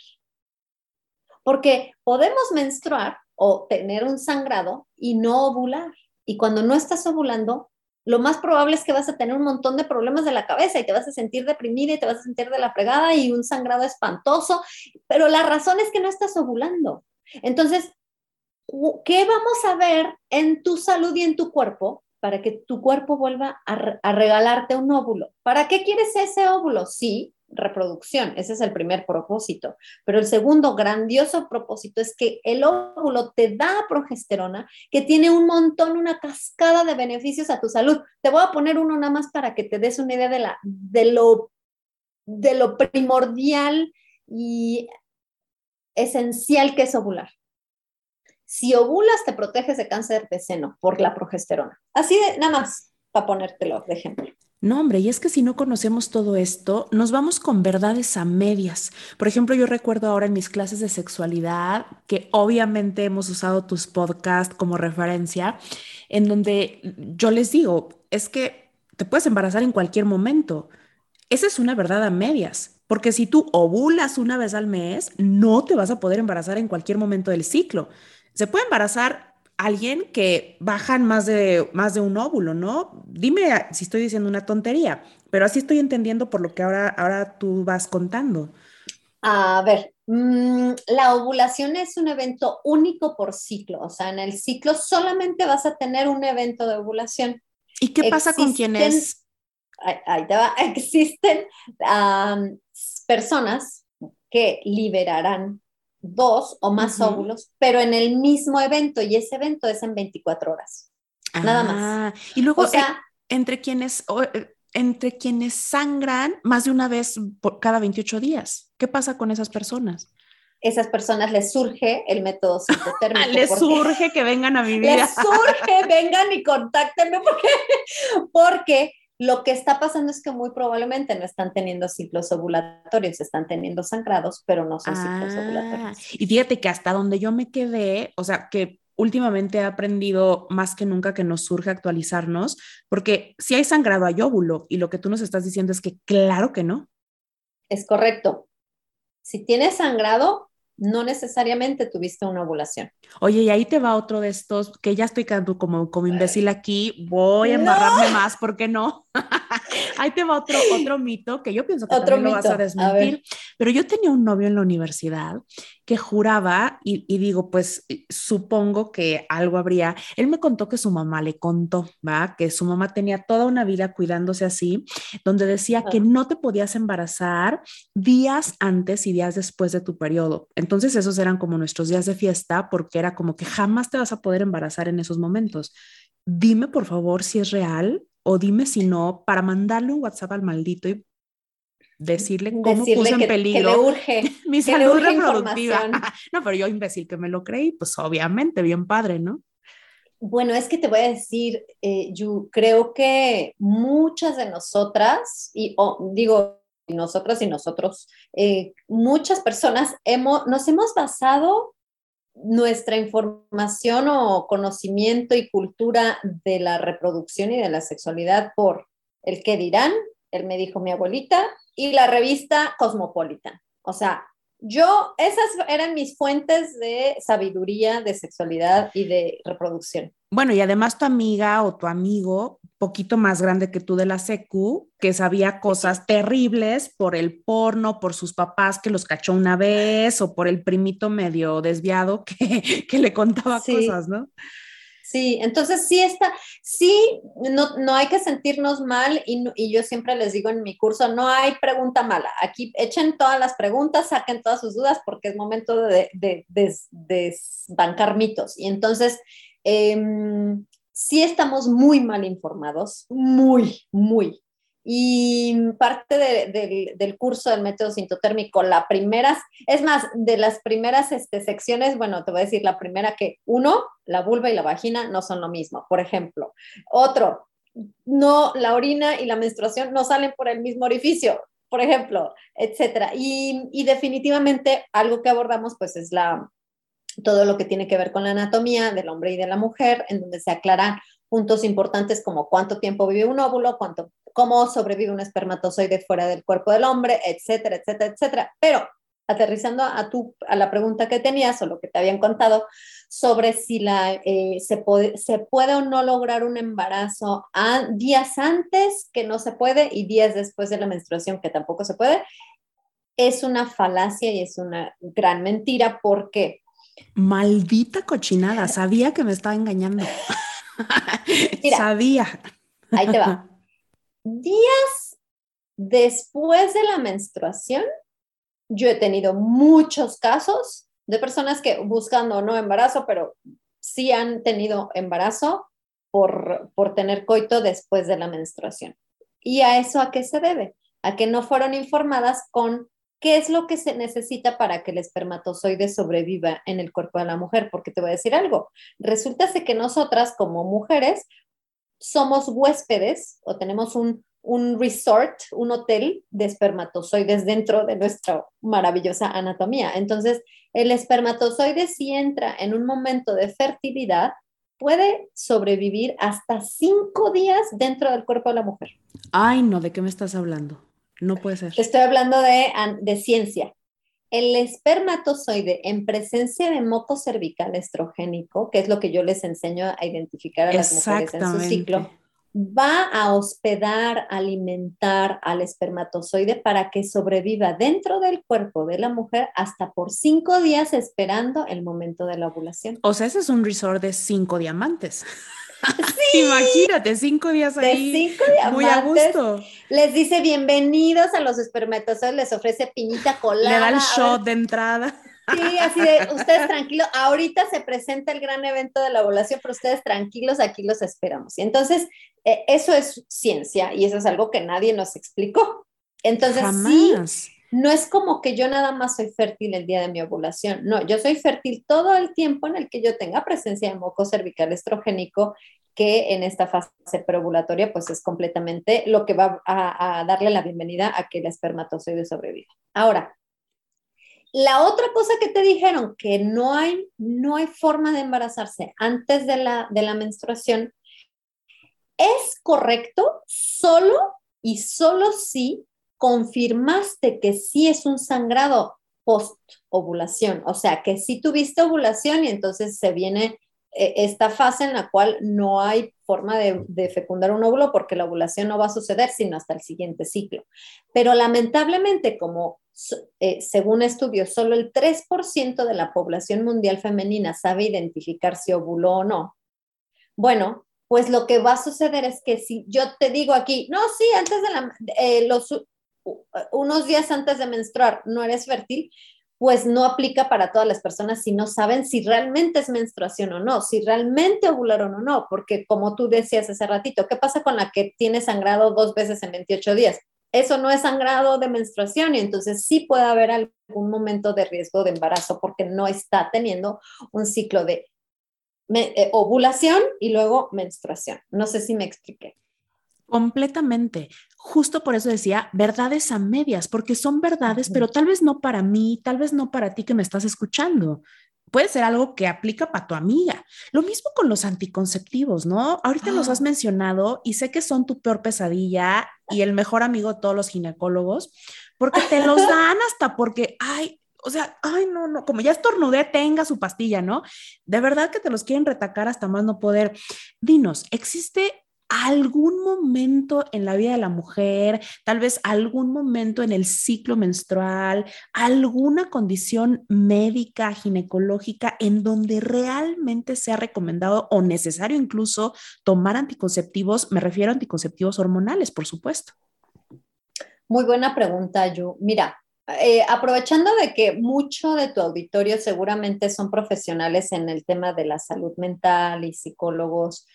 Porque podemos menstruar o tener un sangrado y no ovular. Y cuando no estás ovulando, lo más probable es que vas a tener un montón de problemas de la cabeza y te vas a sentir deprimida y te vas a sentir de la fregada y un sangrado espantoso, pero la razón es que no estás ovulando. Entonces, ¿qué vamos a ver en tu salud y en tu cuerpo para que tu cuerpo vuelva a, regalarte un óvulo? ¿Para qué quieres ese óvulo? Sí, reproducción. Ese es el primer propósito. Pero el segundo grandioso propósito es que el óvulo te da progesterona, que tiene un montón, una cascada de beneficios a tu salud. Te voy a poner uno nada más para que te des una idea de, la, de, lo, de lo primordial y esencial que es ovular. Si ovulas, te proteges de cáncer de seno por la progesterona. Así de nada más, para ponértelo de ejemplo. No, hombre, y es que si no conocemos todo esto, nos vamos con verdades a medias. Por ejemplo, yo recuerdo ahora en mis clases de sexualidad, que obviamente hemos usado tus podcasts como referencia, en donde yo les digo, es que te puedes embarazar en cualquier momento. Esa es una verdad a medias, porque si tú ovulas una vez al mes, no te vas a poder embarazar en cualquier momento del ciclo. Se puede embarazar alguien que bajan más de, más de un óvulo, ¿no? Dime si estoy diciendo una tontería, pero así estoy entendiendo por lo que ahora, ahora tú vas contando. A ver, mm, la ovulación es un evento único por ciclo, o sea, en el ciclo solamente vas a tener un evento de ovulación. ¿Y qué pasa con quienes? Ahí te va, *laughs* existen personas que liberarán dos o más óvulos, pero en el mismo evento y ese evento es en 24 horas. Nada más. Ah, y luego, o sea, entre quienes, eh, entre quienes sangran más de una vez por cada 28 días, ¿qué pasa con esas personas? Esas personas les surge el método psicotérmico. *laughs* les surge que vengan a vivir. *laughs* Les surge, vengan y contáctenme porque, porque Lo que está pasando es que muy probablemente no están teniendo ciclos ovulatorios, están teniendo sangrados, pero no son ciclos Ah, ovulatorios. y fíjate que hasta donde yo me quedé, o sea, que últimamente he aprendido más que nunca que nos surge actualizarnos, porque si hay sangrado hay óvulo, y lo que tú nos estás diciendo es que claro que no. Es correcto. Si tienes sangrado, no necesariamente tuviste una ovulación. Oye, y ahí te va otro de estos, que ya estoy como, como imbécil aquí, voy a embarrarme más, ¿por qué no? *laughs* ahí te va otro, otro mito que yo pienso que Otro también lo vas a desmentir, pero yo tenía un novio en la universidad que juraba, y, y digo, pues supongo que algo habría, él me contó que su mamá le contó, ¿va? Que su mamá tenía toda una vida cuidándose así, donde decía que no te podías embarazar días antes y días después de tu periodo. Entonces esos eran como nuestros días de fiesta porque era como que jamás te vas a poder embarazar en esos momentos. Dime por favor si es real o dime si no para mandarle un WhatsApp al maldito y decirle cómo Decirle puso en que peligro le urge. *laughs* mi que le salud urge reproductiva. *laughs* no, pero yo imbécil que me lo creí, pues obviamente bien padre, ¿no? Bueno, es que te voy a decir, eh, Yu, creo que muchas de nosotras, y oh, digo nosotras y nosotros, eh, muchas personas hemos, nos hemos basado nuestra información o conocimiento y cultura de la reproducción y de la sexualidad por el que dirán, él me dijo mi abuelita, y la revista Cosmopolitan. O sea, yo, esas eran mis fuentes de sabiduría, de sexualidad y de reproducción. Bueno, y además tu amiga o tu amigo, poquito más grande que tú de la secu, que sabía cosas terribles por el porno, por sus papás que los cachó una vez, o por el primito medio desviado que, que le contaba Sí. cosas, ¿no? Sí, entonces sí está, sí, no, no hay que sentirnos mal y, y yo siempre les digo en mi curso, no hay pregunta mala. Aquí echen todas las preguntas, saquen todas sus dudas porque es momento de, de, des- desbancar mitos. Y entonces, em, sí estamos muy mal informados, muy, muy. Y parte de- del- curso del método sintotérmico, la primera, es más, de las primeras este, secciones, bueno, te voy a decir la primera que uno, la vulva y la vagina no son lo mismo, por ejemplo. Otro, no, la orina y la menstruación no salen por el mismo orificio, por ejemplo, etcétera. Y, y definitivamente algo que abordamos pues es la, todo lo que tiene que ver con la anatomía del hombre y de la mujer, en donde se aclaran puntos importantes como cuánto tiempo vive un óvulo, cuánto, cómo sobrevive un espermatozoide fuera del cuerpo del hombre, etcétera, etcétera, etcétera. Pero aterrizando a, tu, a la pregunta que tenías o lo que te habían contado sobre si la, eh, se, puede, se puede o no lograr un embarazo a, días antes que no se puede y días después de la menstruación que tampoco se puede, es una falacia y es una gran mentira. ¿Por qué? Maldita cochinada, sabía que me estaba engañando. *laughs* Mira. sabía. Ahí te va. Días después de la menstruación, yo he tenido muchos casos de personas que buscando no embarazo, pero sí han tenido embarazo por, por tener coito después de la menstruación. ¿Y a eso a qué se debe? A que no fueron informadas con qué es lo que se necesita para que el espermatozoide sobreviva en el cuerpo de la mujer. Porque te voy a decir algo, resulta que nosotras como mujeres somos huéspedes o tenemos un, un resort, un hotel de espermatozoides dentro de nuestra maravillosa anatomía. Entonces, el espermatozoide si entra en un momento de fertilidad, puede sobrevivir hasta cinco días dentro del cuerpo de la mujer. Ay, no, ¿de qué me estás hablando? No puede ser. Estoy hablando de, de ciencia. El espermatozoide en presencia de moco cervical estrogénico, que es lo que yo les enseño a identificar a las mujeres en su ciclo, va a hospedar, alimentar al espermatozoide para que sobreviva dentro del cuerpo de la mujer hasta por cinco días esperando el momento de la ovulación. O sea, ese es un resort de cinco diamantes. *laughs* Sí, Imagínate, cinco días ahí. De cinco. Muy a gusto. Les dice bienvenidos a los espermatozoides, les ofrece piñita colada. Le da el shot de entrada. Sí, así de, ustedes tranquilos, ahorita se presenta el gran evento de la ovulación, pero ustedes tranquilos, aquí los esperamos. Y entonces, eh, eso es ciencia y eso es algo que nadie nos explicó. Entonces, Jamás. sí, no es como que yo nada más soy fértil el día de mi ovulación, no, yo soy fértil todo el tiempo en el que yo tenga presencia de moco cervical estrogénico que en esta fase preovulatoria pues es completamente lo que va a, darle la bienvenida a que el espermatozoide sobreviva. Ahora, la otra cosa que te dijeron, que no hay, no hay forma de embarazarse antes de la, de la menstruación, es correcto solo y solo si confirmaste que sí es un sangrado post ovulación, o sea, que sí tuviste ovulación y entonces se viene eh, esta fase en la cual no hay forma de, fecundar un óvulo porque la ovulación no va a suceder sino hasta el siguiente ciclo. Pero lamentablemente, como eh, según estudios, solo el 3% de la población mundial femenina sabe identificar si ovuló o no, bueno, pues lo que va a suceder es que si yo te digo aquí, no, sí, antes de la, eh, los unos días antes de menstruar no eres fértil, pues no aplica para todas las personas si no saben si realmente es menstruación o no, si realmente ovularon o no, porque como tú decías hace ratito, ¿qué pasa con la que tiene sangrado dos veces en 28 días? Eso no es sangrado de menstruación y entonces sí puede haber algún momento de riesgo de embarazo porque no está teniendo un ciclo de eh, ovulación y luego menstruación. No sé si me expliqué. Completamente. Justo por eso decía verdades a medias, porque son verdades, pero tal vez no para mí, tal vez no para ti que me estás escuchando. Puede ser algo que aplica para tu amiga. Lo mismo con los anticonceptivos, ¿no? Ahorita los has ah. mencionado y sé que son tu peor pesadilla y el mejor amigo de todos los ginecólogos, porque te los *laughs* dan hasta porque, ay, o sea, ay, no, no, como ya estornudé, tenga su pastilla, ¿no? De verdad que te los quieren retacar hasta más no poder. Dinos, ¿existe algún momento en la vida de la mujer, tal vez algún momento en el ciclo menstrual, alguna condición médica, ginecológica, en donde realmente sea recomendado o necesario incluso tomar anticonceptivos, me refiero a anticonceptivos hormonales, por supuesto. Muy buena pregunta, Yu. Mira, eh, aprovechando de que mucho de tu auditorio seguramente son profesionales en el tema de la salud mental y psicólogos,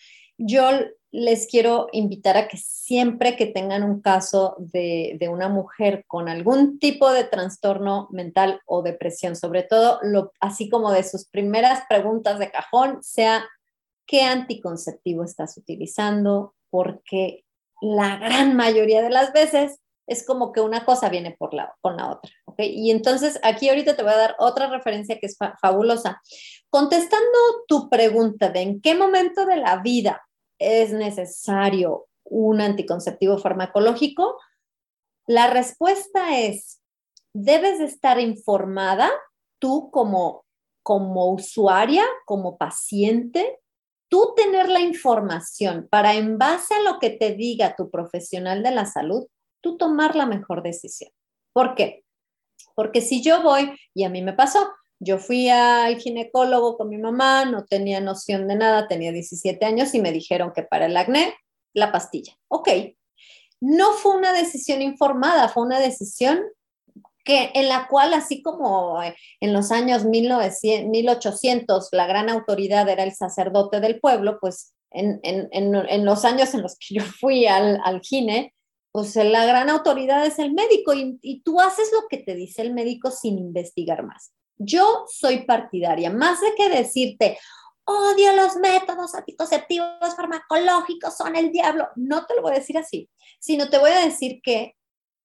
yo les quiero invitar a que siempre que tengan un caso de, una mujer con algún tipo de trastorno mental o depresión, sobre todo, así como de sus primeras preguntas de cajón, sea qué anticonceptivo estás utilizando, porque la gran mayoría de las veces es como que una cosa viene por la, con la otra. Y entonces aquí ahorita te voy a dar otra referencia que es fabulosa. Contestando tu pregunta de en qué momento de la vida es necesario un anticonceptivo farmacológico? La respuesta es, debes de estar informada tú como, como usuaria, como paciente, tú tener la información para en base a lo que te diga tu profesional de la salud, tú tomar la mejor decisión. ¿Por qué? Porque si yo voy, y a mí me pasó, yo fui al ginecólogo con mi mamá, no tenía noción de nada, tenía 17 años y me dijeron que para el acné, la pastilla. Ok, no fue una decisión informada, fue una decisión que, en la cual, así como en los años 1900, 1800 la gran autoridad era el sacerdote del pueblo, pues en, los años en los que yo fui al, al gine, pues la gran autoridad es el médico y tú haces lo que te dice el médico sin investigar más. Yo soy partidaria, más de que decirte, odio los métodos anticonceptivos farmacológicos, son el diablo. No te lo voy a decir así, sino te voy a decir que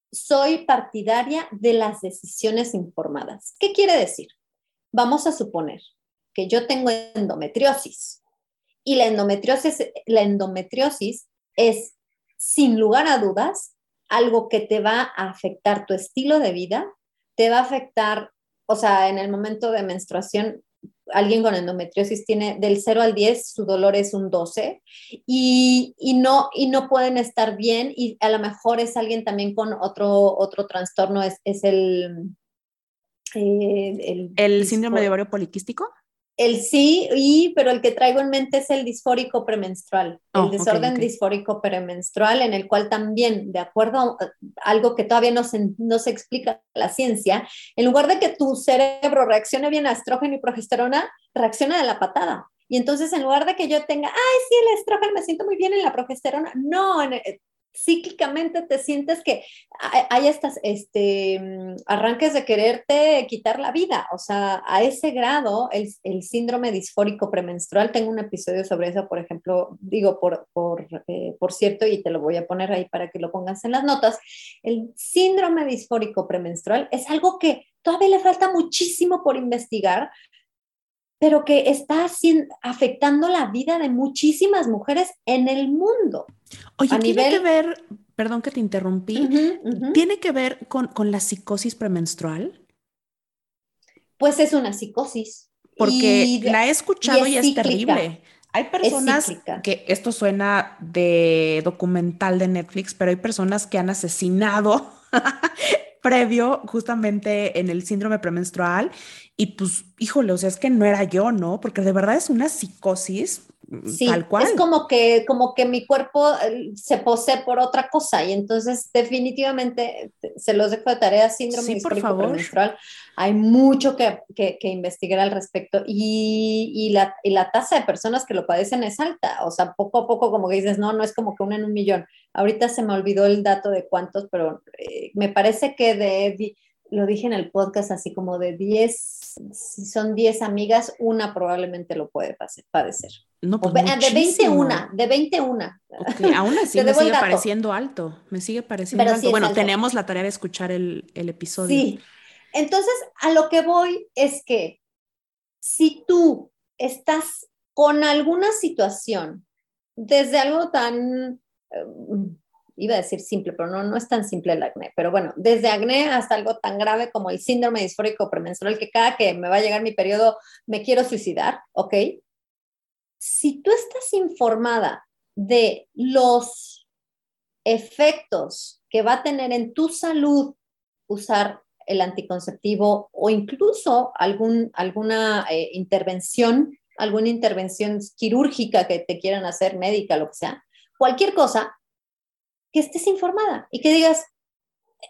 soy partidaria de las decisiones informadas. ¿Qué quiere decir? Vamos a suponer que yo tengo endometriosis y la endometriosis, la endometriosis es, sin lugar a dudas, algo que te va a afectar tu estilo de vida, te va a afectar o sea, en el momento de menstruación, alguien con endometriosis tiene del 0 al 10, su dolor es un 12 y, no, y no pueden estar bien y a lo mejor es alguien también con otro, otro trastorno, es, el, eh, el... síndrome de ovario poliquístico? El sí, y, pero el que traigo en mente es el disfórico premenstrual, el oh, desorden disfórico premenstrual, en el cual también, de acuerdo a algo que todavía no se, no se explica la ciencia, en lugar de que tu cerebro reaccione bien a estrógeno y progesterona, reacciona de la patada. Y entonces, en lugar de que yo tenga, ay, sí, el estrógeno, me siento muy bien en la progesterona, no, cíclicamente te sientes que hay estas este, arranques de quererte quitar la vida. O sea, a ese grado, el, el síndrome disfórico premenstrual, tengo un episodio sobre eso, por ejemplo, digo, por, por, eh, por cierto, y te lo voy a poner ahí para que lo pongas en las notas, el síndrome disfórico premenstrual es algo que todavía le falta muchísimo por investigar, pero que está afectando la vida de muchísimas mujeres en el mundo. Oye, tiene que ver, perdón que te interrumpí, ¿tiene que ver con, la psicosis premenstrual? Pues es una psicosis. Porque la he escuchado y es, terrible. Hay personas que esto suena de documental de Netflix, pero hay personas que han asesinado *laughs* previo justamente en el síndrome premenstrual y pues, híjole, o sea, es que no era yo, ¿no? Porque de verdad es una psicosis sí, tal cual. Es como que, como que mi cuerpo eh, se posee por otra cosa y entonces definitivamente se los dejo de tarea síndrome sí, premenstrual hay mucho que, que, investigar al respecto y, y, la, y, la, tasa de personas que lo padecen es alta, o sea, poco a poco como que dices, no, no es como que una en un millón. Ahorita se me olvidó el dato de cuántos, pero eh, me parece que de, lo dije en el podcast, así como de 10, si son 10 amigas, una probablemente lo puede padecer. No, pues de 21, de 21. Okay, aún así *laughs* me sigue pareciendo alto, me sigue pareciendo alto. bueno, tenemos la tarea de escuchar el, el episodio. Sí, entonces, a lo que voy es que si tú estás con alguna situación, desde algo tan, eh, iba a decir simple, pero no, no es tan simple el acné, pero bueno, desde acné hasta algo tan grave como el síndrome disfórico premenstrual, que cada que me va a llegar mi periodo me quiero suicidar, ¿ok? Si tú estás informada de los efectos que va a tener en tu salud usar el anticonceptivo o incluso algún, alguna eh, intervención, alguna intervención quirúrgica que te quieran hacer, médica, lo que sea, cualquier cosa, que estés informada y que digas,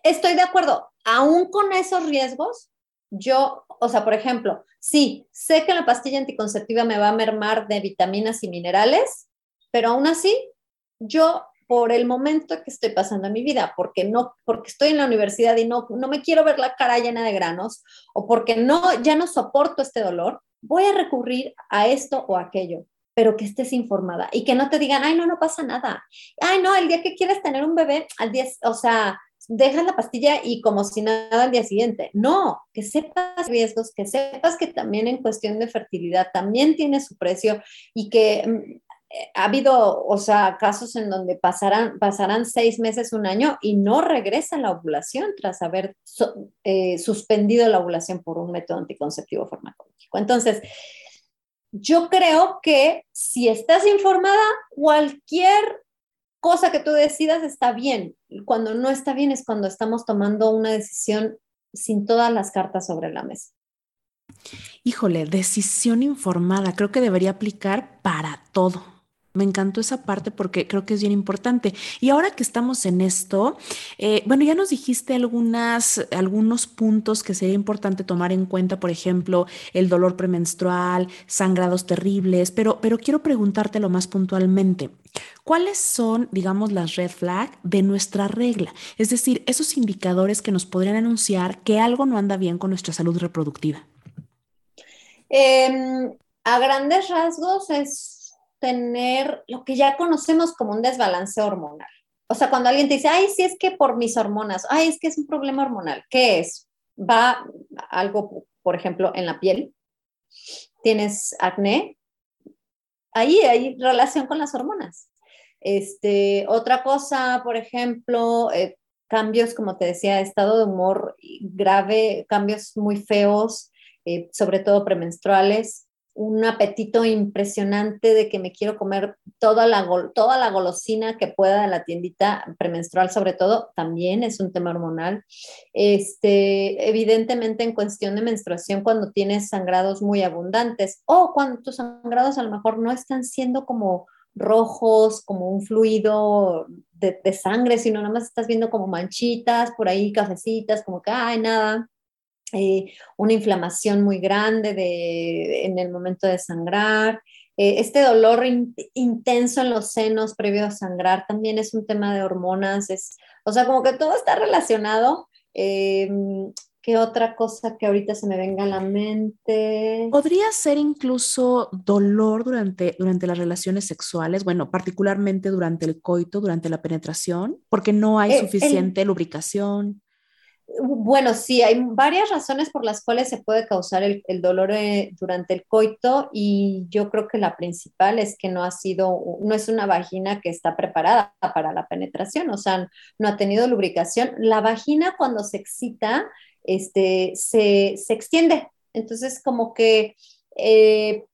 estoy de acuerdo, aún con esos riesgos, yo, o sea, por ejemplo, sí, sé que la pastilla anticonceptiva me va a mermar de vitaminas y minerales, pero aún así, yo por el momento que estoy pasando en mi vida, porque no, porque estoy en la universidad y no, no me quiero ver la cara llena de granos, o porque no, ya no soporto este dolor, voy a recurrir a esto o aquello, pero que estés informada y que no te digan, ay, no, no pasa nada. Ay, no, el día que quieres tener un bebé, al día, o sea, dejas la pastilla y como si nada al día siguiente. No, que sepas riesgos, que sepas que también en cuestión de fertilidad también tiene su precio y que mm, ha habido, o sea, casos en donde pasarán, pasarán seis meses, un año y no regresa la ovulación tras haber eh, suspendido la ovulación por un método anticonceptivo farmacológico. Entonces, yo creo que si estás informada, cualquier cosa que tú decidas está bien. Cuando no está bien es cuando estamos tomando una decisión sin todas las cartas sobre la mesa. Híjole, decisión informada, creo que debería aplicar para todo. Me encantó esa parte porque creo que es bien importante. Y ahora que estamos en esto, eh, bueno, ya nos dijiste algunas, algunos puntos que sería importante tomar en cuenta, por ejemplo, el dolor premenstrual, sangrados terribles, pero, pero quiero preguntártelo más puntualmente. ¿Cuáles son, digamos, las red flag de nuestra regla? Es decir, esos indicadores que nos podrían anunciar que algo no anda bien con nuestra salud reproductiva. Em, a grandes rasgos es tener lo que ya conocemos como un desbalance hormonal. O sea, cuando alguien te dice, ay, sí es que por mis hormonas, ay, es que es un problema hormonal, ¿qué es? Va algo, por ejemplo, en la piel, tienes acné, ahí hay relación con las hormonas. Este, otra cosa, por ejemplo, eh, cambios, como te decía, estado de humor grave, cambios muy feos, eh, sobre todo premenstruales, un apetito impresionante de que me quiero comer toda la, toda la golosina que pueda de la tiendita premenstrual, sobre todo, también es un tema hormonal. Este, evidentemente, en cuestión de menstruación, cuando tienes sangrados muy abundantes o cuando tus sangrados a lo mejor no están siendo como rojos, como un fluido de, sangre, sino nada más estás viendo como manchitas por ahí, cafecitas, como que, ay, nada eh, una inflamación muy grande de, en el momento de sangrar, Eh, este dolor intenso en los senos previo a sangrar también es un tema de hormonas, es, o sea, como que todo está relacionado. Eh, ¿Qué otra cosa que ahorita se me venga a la mente? Podría ser incluso dolor durante, durante las relaciones sexuales, bueno, particularmente durante el coito, durante la penetración, porque no hay suficiente lubricación. Bueno, sí, hay varias razones por las cuales se puede causar el, dolor eh, durante el coito y yo creo que la principal es que no ha sido, no es una vagina que está preparada para la penetración, o sea, no ha tenido lubricación. La vagina cuando se excita, este, se, extiende, entonces como que eh,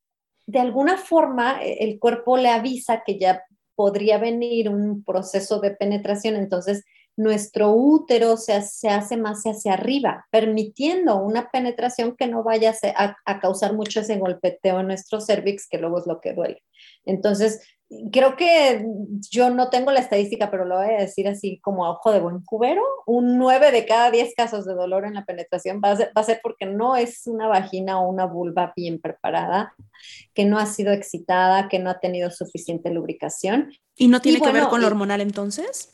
de alguna forma eh, el cuerpo le avisa que ya podría venir un proceso de penetración, entonces nuestro útero se, hace más hacia arriba, permitiendo una penetración que no vaya a, causar mucho ese golpeteo en nuestro cervix, que luego es lo que duele. Entonces, creo que yo no tengo la estadística, pero lo voy a decir así como a ojo de buen cubero, un 9 de cada 10 casos de dolor en la penetración va a, ser, porque no es una vagina o una vulva bien preparada, que no ha sido excitada, que no ha tenido suficiente lubricación. ¿Y no tiene que ver con lo hormonal entonces?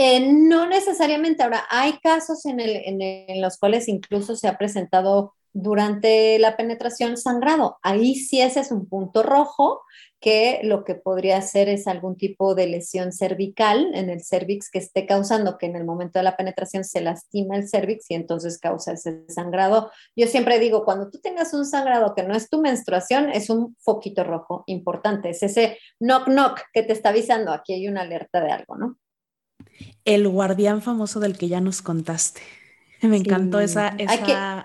Eh, no necesariamente. Ahora, hay casos en, los cuales incluso se ha presentado durante la penetración sangrado. Ahí sí ese es un punto rojo que lo que podría ser es algún tipo de lesión cervical en el cervix que esté causando que en el momento de la penetración se lastima el cervix y entonces causa ese sangrado. Yo siempre digo, cuando tú tengas un sangrado que no es tu menstruación, es un foquito rojo importante, es ese knock knock que te está avisando, aquí hay una alerta de algo, ¿no? El guardián famoso del que ya nos contaste. Me encantó esa,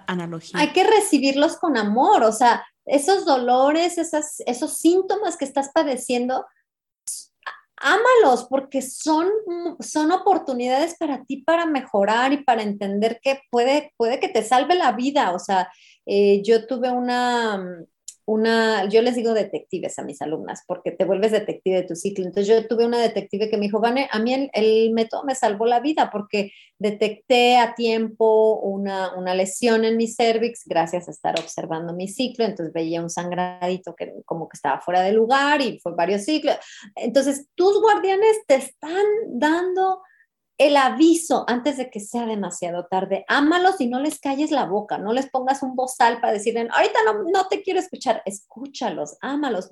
analogía. Hay que recibirlos con amor, o sea, esos dolores, esos síntomas que estás padeciendo, ámalos porque son, son oportunidades para ti para mejorar y para entender que puede, puede que te salve la vida. O sea, eh, yo tuve una, una, yo les digo detectives a mis alumnas, porque te vuelves detective de tu ciclo. Entonces yo tuve una detective que me dijo, Vane, a mí el, método me salvó la vida porque detecté a tiempo una, una, lesión en mi cervix gracias a estar observando mi ciclo. Entonces veía un sangradito que como que estaba fuera de lugar y fue varios ciclos. Entonces tus guardianes te están dando el aviso antes de que sea demasiado tarde. Ámalos y no les calles la boca, no les pongas un bozal para decirle, ahorita no, no te quiero escuchar, escúchalos, ámalos.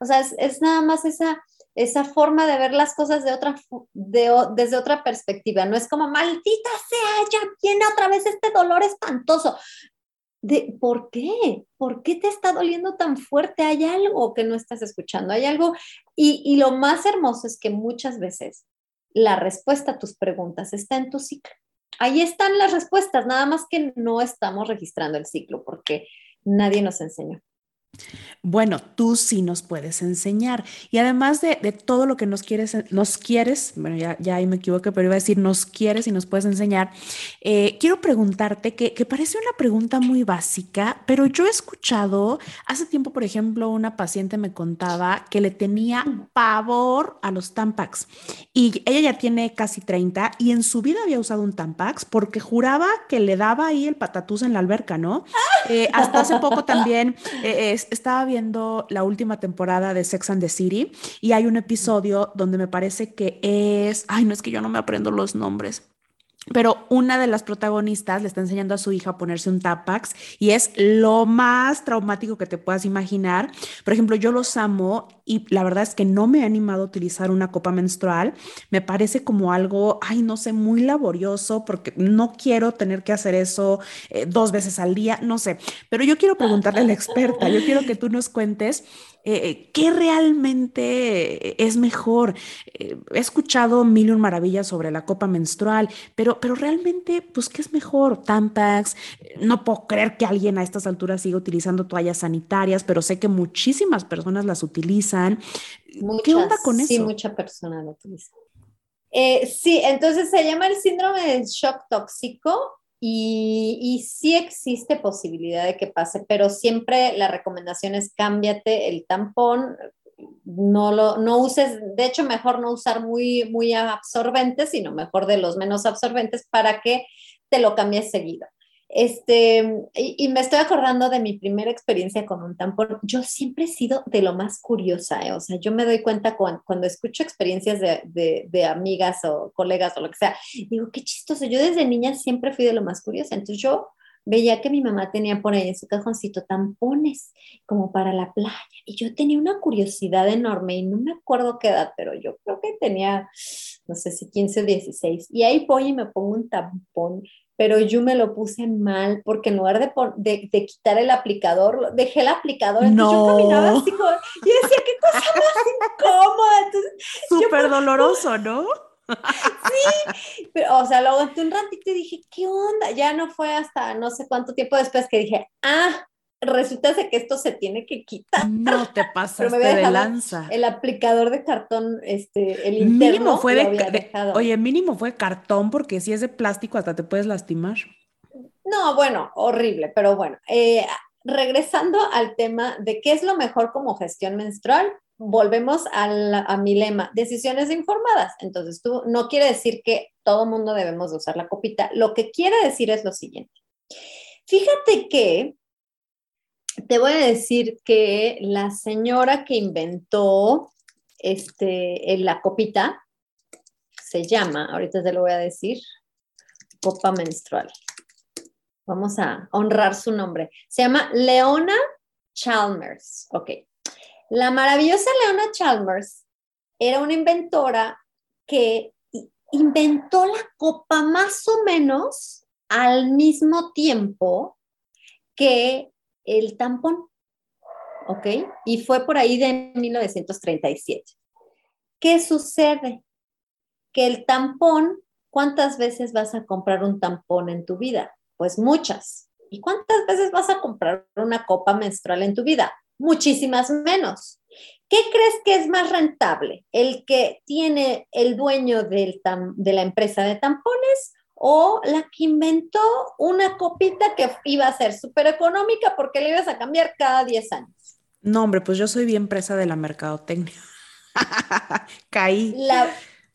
O sea, es, nada más esa, esa forma de ver las cosas de otra, desde otra perspectiva. No es como, maldita sea, ya viene otra vez este dolor espantoso. De, ¿Por qué? ¿Por qué te está doliendo tan fuerte? Hay algo que no estás escuchando, hay algo. Y, y lo más hermoso es que muchas veces la respuesta a tus preguntas está en tu ciclo. Ahí están las respuestas, nada más que no estamos registrando el ciclo porque nadie nos enseñó. Bueno, tú sí nos puedes enseñar. Y además de, todo lo que nos quieres, nos quieres, bueno, ya, ya ahí me equivoqué, pero iba a decir nos quieres y nos puedes enseñar, eh, quiero preguntarte que, que, parece una pregunta muy básica, pero yo he escuchado, hace tiempo, por ejemplo, una paciente me contaba que le tenía pavor a los Tampax y ella ya tiene casi 30 y en su vida había usado un Tampax porque juraba que le daba ahí el patatús en la alberca, ¿no? Eh, hasta hace poco también *laughs* eh, estaba viendo la última temporada de Sex and the City y hay un episodio donde me parece que es, ay, no es que yo no me aprendo los nombres. Pero una de las protagonistas le está enseñando a su hija a ponerse un Tapax y es lo más traumático que te puedas imaginar. Por ejemplo, yo los amo y la verdad es que no me he animado a utilizar una copa menstrual. Me parece como algo, ay, no sé, muy laborioso porque no quiero tener que hacer eso eh, dos veces al día, no sé. Pero yo quiero preguntarle a la experta, yo quiero que tú nos cuentes eh, ¿qué realmente es mejor? Eh, he escuchado mil y un maravillas sobre la copa menstrual, pero, pero realmente, pues, ¿qué es mejor? Tampax. No puedo creer que alguien a estas alturas siga utilizando toallas sanitarias, pero sé que muchísimas personas las utilizan. ¿Qué onda con eso? Sí, mucha persona lo utiliza. Eh, sí, entonces se llama el síndrome del shock tóxico y, sí existe posibilidad de que pase, pero siempre la recomendación es cámbiate el tampón, no lo no uses, de hecho mejor no usar muy muy absorbentes, sino mejor de los menos absorbentes para que te lo cambies seguido. Este, y, me estoy acordando de mi primera experiencia con un tampón. Yo siempre he sido de lo más curiosa, ¿eh? o sea, yo me doy cuenta cuando, cuando escucho experiencias de, de, de, amigas o colegas o lo que sea, digo, qué chistoso. Yo desde niña siempre fui de lo más curiosa. Entonces yo veía que mi mamá tenía por ahí en su cajoncito tampones como para la playa. Y yo tenía una curiosidad enorme y no me acuerdo qué edad, pero yo creo que tenía, no sé si 15 o 16. Y ahí voy y me pongo un tampón, pero yo me lo puse mal porque en lugar de, de, quitar el aplicador, dejé el aplicador. Entonces yo caminaba así como, y decía, qué cosa más incómoda. Súper doloroso, ¿no? Sí, pero, o sea, lo aguanté un ratito y dije, ¿qué onda? Ya no fue hasta no sé cuánto tiempo después que dije, ah, resulta de que esto se tiene que quitar. No te *laughs* pasaste de lanza. El aplicador de cartón, este, el interno. Mínimo fue de, oye, mínimo fue cartón porque si es de plástico hasta te puedes lastimar. No, bueno, horrible, pero bueno, eh, regresando al tema de qué es lo mejor como gestión menstrual, volvemos a, mi lema, decisiones informadas. Entonces, tú no quiere decir que todo mundo debemos de usar la copita. Lo que quiere decir es lo siguiente. Fíjate que te voy a decir que la señora que inventó este, la copita se llama, ahorita te lo voy a decir, copa menstrual. Vamos a honrar su nombre. Se llama Leona Chalmers. Ok. La maravillosa Leona Chalmers era una inventora que inventó la copa más o menos al mismo tiempo que el tampón. ¿Ok? Y fue por ahí de 1937. ¿Qué sucede? Que el tampón, ¿cuántas veces vas a comprar un tampón en tu vida? Pues muchas. ¿Y cuántas veces vas a comprar una copa menstrual en tu vida? muchísimas menos. ¿Qué crees que es más rentable? ¿El que tiene el dueño de la empresa de tampones o la que inventó una copita que iba a ser súper económica porque le ibas a cambiar cada 10 años? No, hombre, pues yo soy bien presa de la mercadotecnia. *laughs* Caí.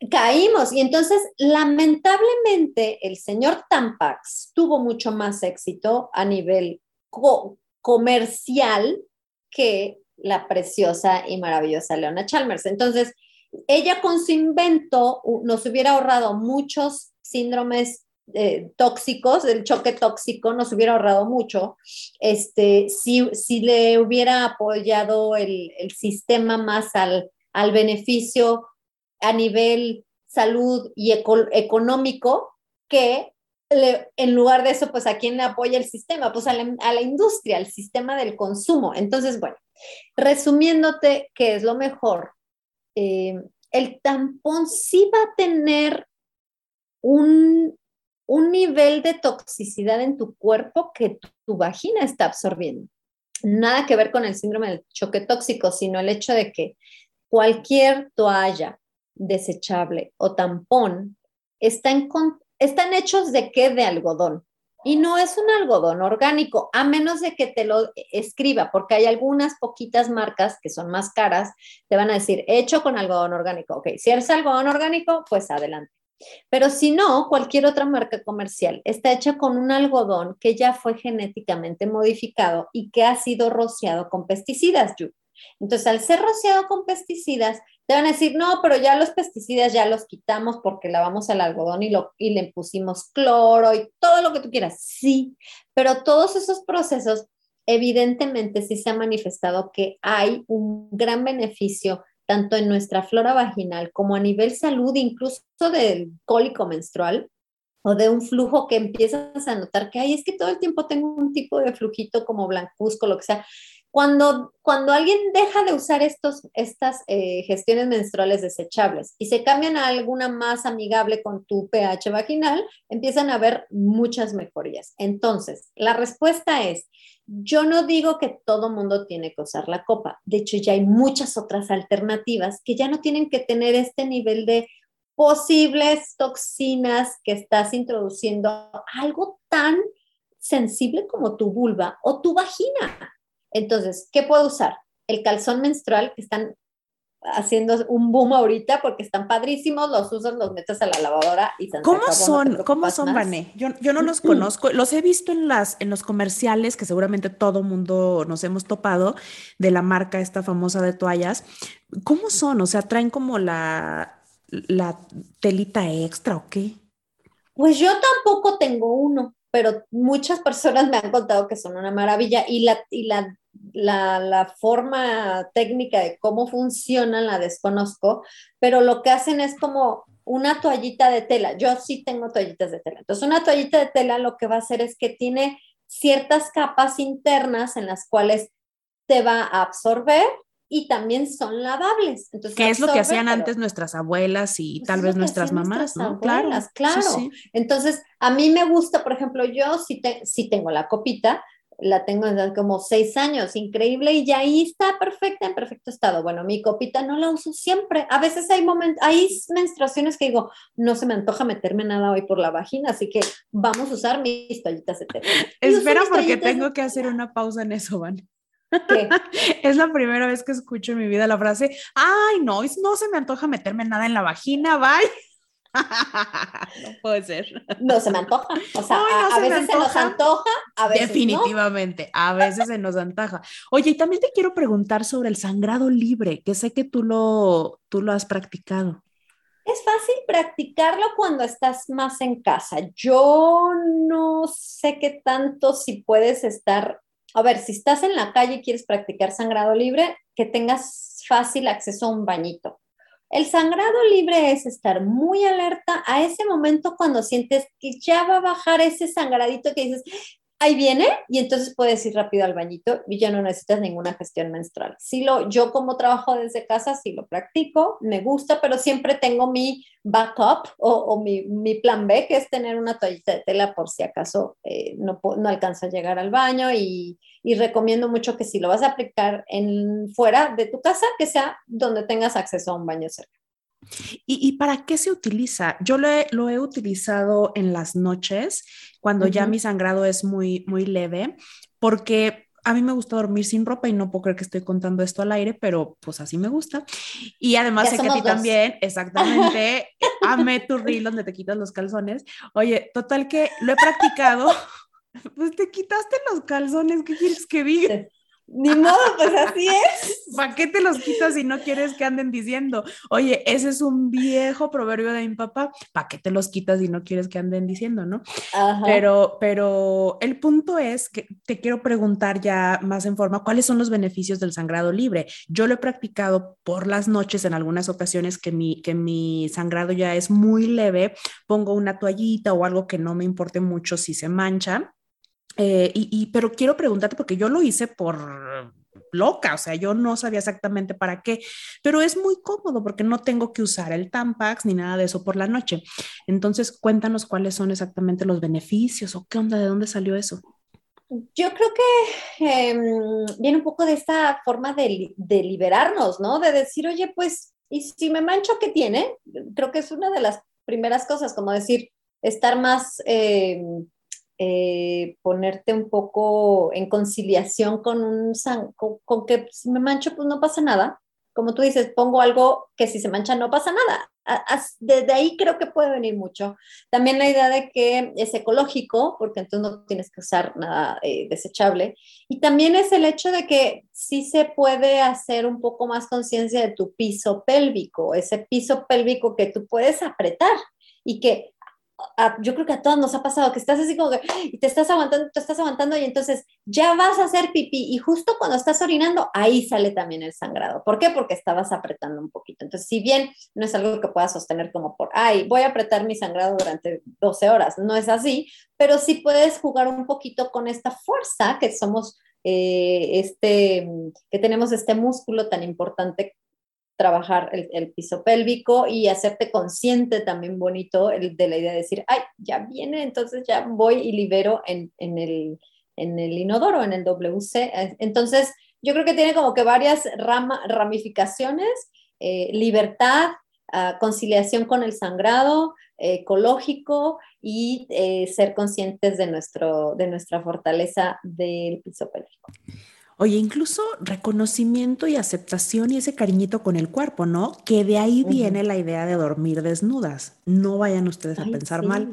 caímos y entonces lamentablemente el señor Tampax tuvo mucho más éxito a nivel comercial que la preciosa y maravillosa Leona Chalmers. Entonces, ella con su invento nos hubiera ahorrado muchos síndromes eh, tóxicos, el choque tóxico nos hubiera ahorrado mucho, este, si, si le hubiera apoyado el, sistema más al, al, beneficio a nivel salud y económico que en lugar de eso, pues a quién le apoya el sistema, pues a la, industria, al sistema del consumo. Entonces, bueno, resumiéndote qué es lo mejor, eh, el tampón sí va a tener un, un nivel de toxicidad en tu cuerpo que tu, vagina está absorbiendo. Nada que ver con el síndrome del choque tóxico, sino el hecho de que cualquier toalla desechable o tampón está en, están hechos de qué? De algodón. Y no es un algodón orgánico, a menos de que te lo escriba, porque hay algunas poquitas marcas que son más caras, te van a decir, hecho con algodón orgánico. Ok, si es algodón orgánico, pues adelante. Pero si no, cualquier otra marca comercial está hecha con un algodón que ya fue genéticamente modificado y que ha sido rociado con pesticidas. Entonces, al ser rociado con pesticidas, te van a decir, no, pero ya los pesticidas ya los quitamos porque lavamos el algodón y, lo, y le pusimos cloro y todo lo que tú quieras. Sí, pero todos esos procesos, evidentemente sí se ha manifestado que hay un gran beneficio tanto en nuestra flora vaginal como a nivel salud, incluso del cólico menstrual o de un flujo que empiezas a notar que, ay, es que todo el tiempo tengo un tipo de flujito como blancuzco, lo que sea. Cuando, cuando alguien deja de usar estos, estas eh, gestiones menstruales desechables y se cambian a alguna más amigable con tu pH vaginal, empiezan a haber muchas mejorías. Entonces, la respuesta es, yo no digo que todo mundo tiene que usar la copa. De hecho, ya hay muchas otras alternativas que ya no tienen que tener este nivel de posibles toxinas que estás introduciendo algo tan sensible como tu vulva o tu vagina. Entonces, ¿qué puedo usar? El calzón menstrual, que están haciendo un boom ahorita porque están padrísimos, los usas, los metes a la lavadora y se ¿Cómo son? ¿Cómo son, Vané? Yo, yo, no los conozco, los he visto en las en los comerciales que seguramente todo mundo nos hemos topado de la marca esta famosa de toallas. ¿Cómo son? O sea, traen como la la telita extra o qué? Pues yo tampoco tengo uno, pero muchas personas me han contado que son una maravilla y la y la la, forma técnica de cómo funcionan la desconozco, pero lo que hacen es como una toallita de tela. Yo sí tengo toallitas de tela. Entonces, una toallita de tela lo que va a hacer es que tiene ciertas capas internas en las cuales te va a absorber y también son lavables. Entonces, ¿Qué es lo que hacían antes nuestras abuelas y pues tal vez nuestras mamás? ¿no? claro, claro. Entonces, a mí me gusta, por ejemplo, yo sí, sí tengo la copita, la tengo desde como seis años, increíble, y ya ahí está perfecta, en perfecto estado. Bueno, mi copita no la uso siempre. A veces hay momentos, hay menstruaciones que digo, no se me antoja meterme nada hoy por la vagina, así que vamos a usar mis toallitas de. Espera porque tengo que hacer una pausa en eso, Van. ¿Qué? *laughs* es la primera vez que escucho en mi vida la frase, ay, no, no se me antoja meterme nada en la vagina, bye. *laughs* no puede ser. No se me antoja. O sea, a, veces se nos antoja, a veces Definitivamente, a veces se nos antoja. Oye, y también te quiero preguntar sobre el sangrado libre, que sé que tú lo, tú lo has practicado. Es fácil practicarlo cuando estás más en casa. Yo no sé qué tanto si puedes estar, a ver, si estás en la calle y quieres practicar sangrado libre, que tengas fácil acceso a un bañito. El sangrado libre es estar muy alerta a ese momento cuando sientes que ya va a bajar ese sangradito que dices, ahí viene, y entonces puedes ir rápido al bañito y ya no necesitas ninguna gestión menstrual. Sí lo, yo como trabajo desde casa, sí lo practico, me gusta, pero siempre tengo mi backup o, mi, plan B, que es tener una toallita de tela por si acaso eh, no, no alcanza a llegar al baño y, recomiendo mucho que si lo vas a aplicar en fuera de tu casa, que sea donde tengas acceso a un baño cerca. ¿Y, para qué se utiliza? Yo lo he, lo he utilizado en las noches, cuando ya mi sangrado es muy, muy leve, porque a mí me gusta dormir sin ropa y no puedo creer que estoy contando esto al aire, pero pues así me gusta. Y además sé que a ti también, exactamente, *laughs* amé tu reel donde te quitas los calzones. Oye, total que lo he practicado. *laughs* Pues te quitaste los calzones, ¿qué quieres que diga? Ni modo, pues así es. *laughs* ¿Para qué te los quitas si no quieres que anden diciendo? Oye, ese es un viejo proverbio de mi papá. ¿Para qué te los quitas si no quieres que anden diciendo, no? Pero, pero el punto es que te quiero preguntar ya más en forma, ¿cuáles son los beneficios del sangrado libre? Yo lo he practicado por las noches en algunas ocasiones que mi, que mi sangrado ya es muy leve. Pongo una toallita o algo que no me importe mucho si se mancha eh, y, pero quiero preguntarte, porque yo lo hice por loca, o sea, yo no sabía exactamente para qué, pero es muy cómodo porque no tengo que usar el Tampax ni nada de eso por la noche. Entonces, cuéntanos cuáles son exactamente los beneficios o qué onda, de dónde salió eso. Yo creo que em, viene un poco de esta forma de, de, liberarnos, ¿no? De decir, oye, pues, ¿y si me mancho, qué tiene? Creo que es una de las primeras cosas, como decir, estar más... Eh, eh, ponerte un poco en conciliación con un con, que si me mancho, pues no pasa nada. Como tú dices, pongo algo que si se mancha no pasa nada. Desde ahí creo que puede venir mucho. También la idea de que es ecológico, porque entonces no tienes que usar nada eh, desechable. Y también es el hecho de que sí se puede hacer un poco más conciencia de tu piso pélvico, ese piso pélvico que tú puedes apretar y que yo creo que a todos nos ha pasado que estás así como que y te estás aguantando, te estás aguantando y entonces ya vas a hacer pipí y justo cuando estás orinando ahí sale también el sangrado. ¿Por qué? Porque estabas apretando un poquito. Entonces, si bien no es algo que puedas sostener como por, ay, voy a apretar mi sangrado durante 12 horas, no es así, pero sí puedes jugar un poquito con esta fuerza que somos, eh, este, que tenemos este músculo tan importante trabajar el, piso pélvico y hacerte consciente también bonito de la idea de decir, ay, ya viene, entonces ya voy y libero en, el, en el inodoro, en el WC. Entonces, yo creo que tiene como que varias ramificaciones, eh, libertad, ah, conciliación con el sangrado, ecológico y eh, ser conscientes de, nuestro, de nuestra fortaleza del piso pélvico. Oye, incluso reconocimiento y aceptación y ese cariñito con el cuerpo, ¿no? Que de ahí viene la idea de dormir desnudas. No vayan ustedes a pensar mal.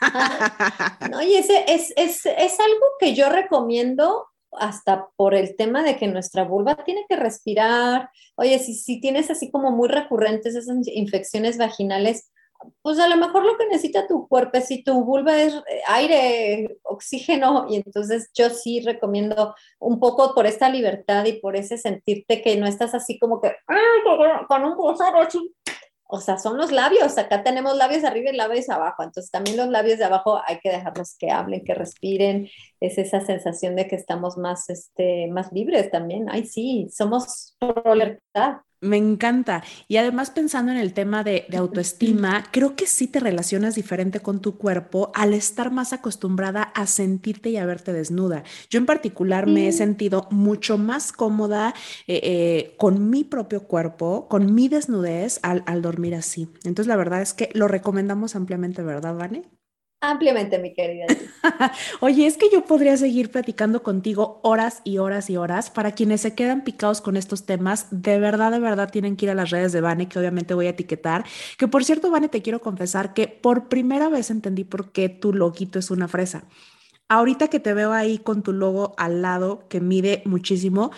*laughs* no, y ese es, es, es algo que yo recomiendo hasta por el tema de que nuestra vulva tiene que respirar. Oye, si, si tienes así como muy recurrentes esas infecciones vaginales, pues a lo mejor lo que necesita tu cuerpo, si tu vulva es eh, aire, oxígeno, y entonces yo sí recomiendo un poco por esta libertad y por ese sentirte que no estás así como que con un o sea, son los labios, acá tenemos labios arriba y labios abajo, entonces también los labios de abajo hay que dejarlos que hablen, que respiren, es esa sensación de que estamos más, este, más libres también, ay sí, somos por libertad. Me encanta. Y además pensando en el tema de, autoestima, creo que sí te relacionas diferente con tu cuerpo al estar más acostumbrada a sentirte y a verte desnuda. Yo en particular me he sentido mucho más cómoda eh, eh, con mi propio cuerpo, con mi desnudez al, al dormir así. Entonces la verdad es que lo recomendamos ampliamente, ¿verdad, Vane? Ampliamente, mi querida. *laughs* Oye, es que yo podría seguir platicando contigo horas y horas y horas. Para quienes se quedan picados con estos temas, de verdad, de verdad tienen que ir a las redes de Vane, que obviamente voy a etiquetar. Que por cierto, Vane, te quiero confesar que por primera vez entendí por qué tu loguito es una fresa. Ahorita que te veo ahí con tu logo al lado, que mide muchísimo,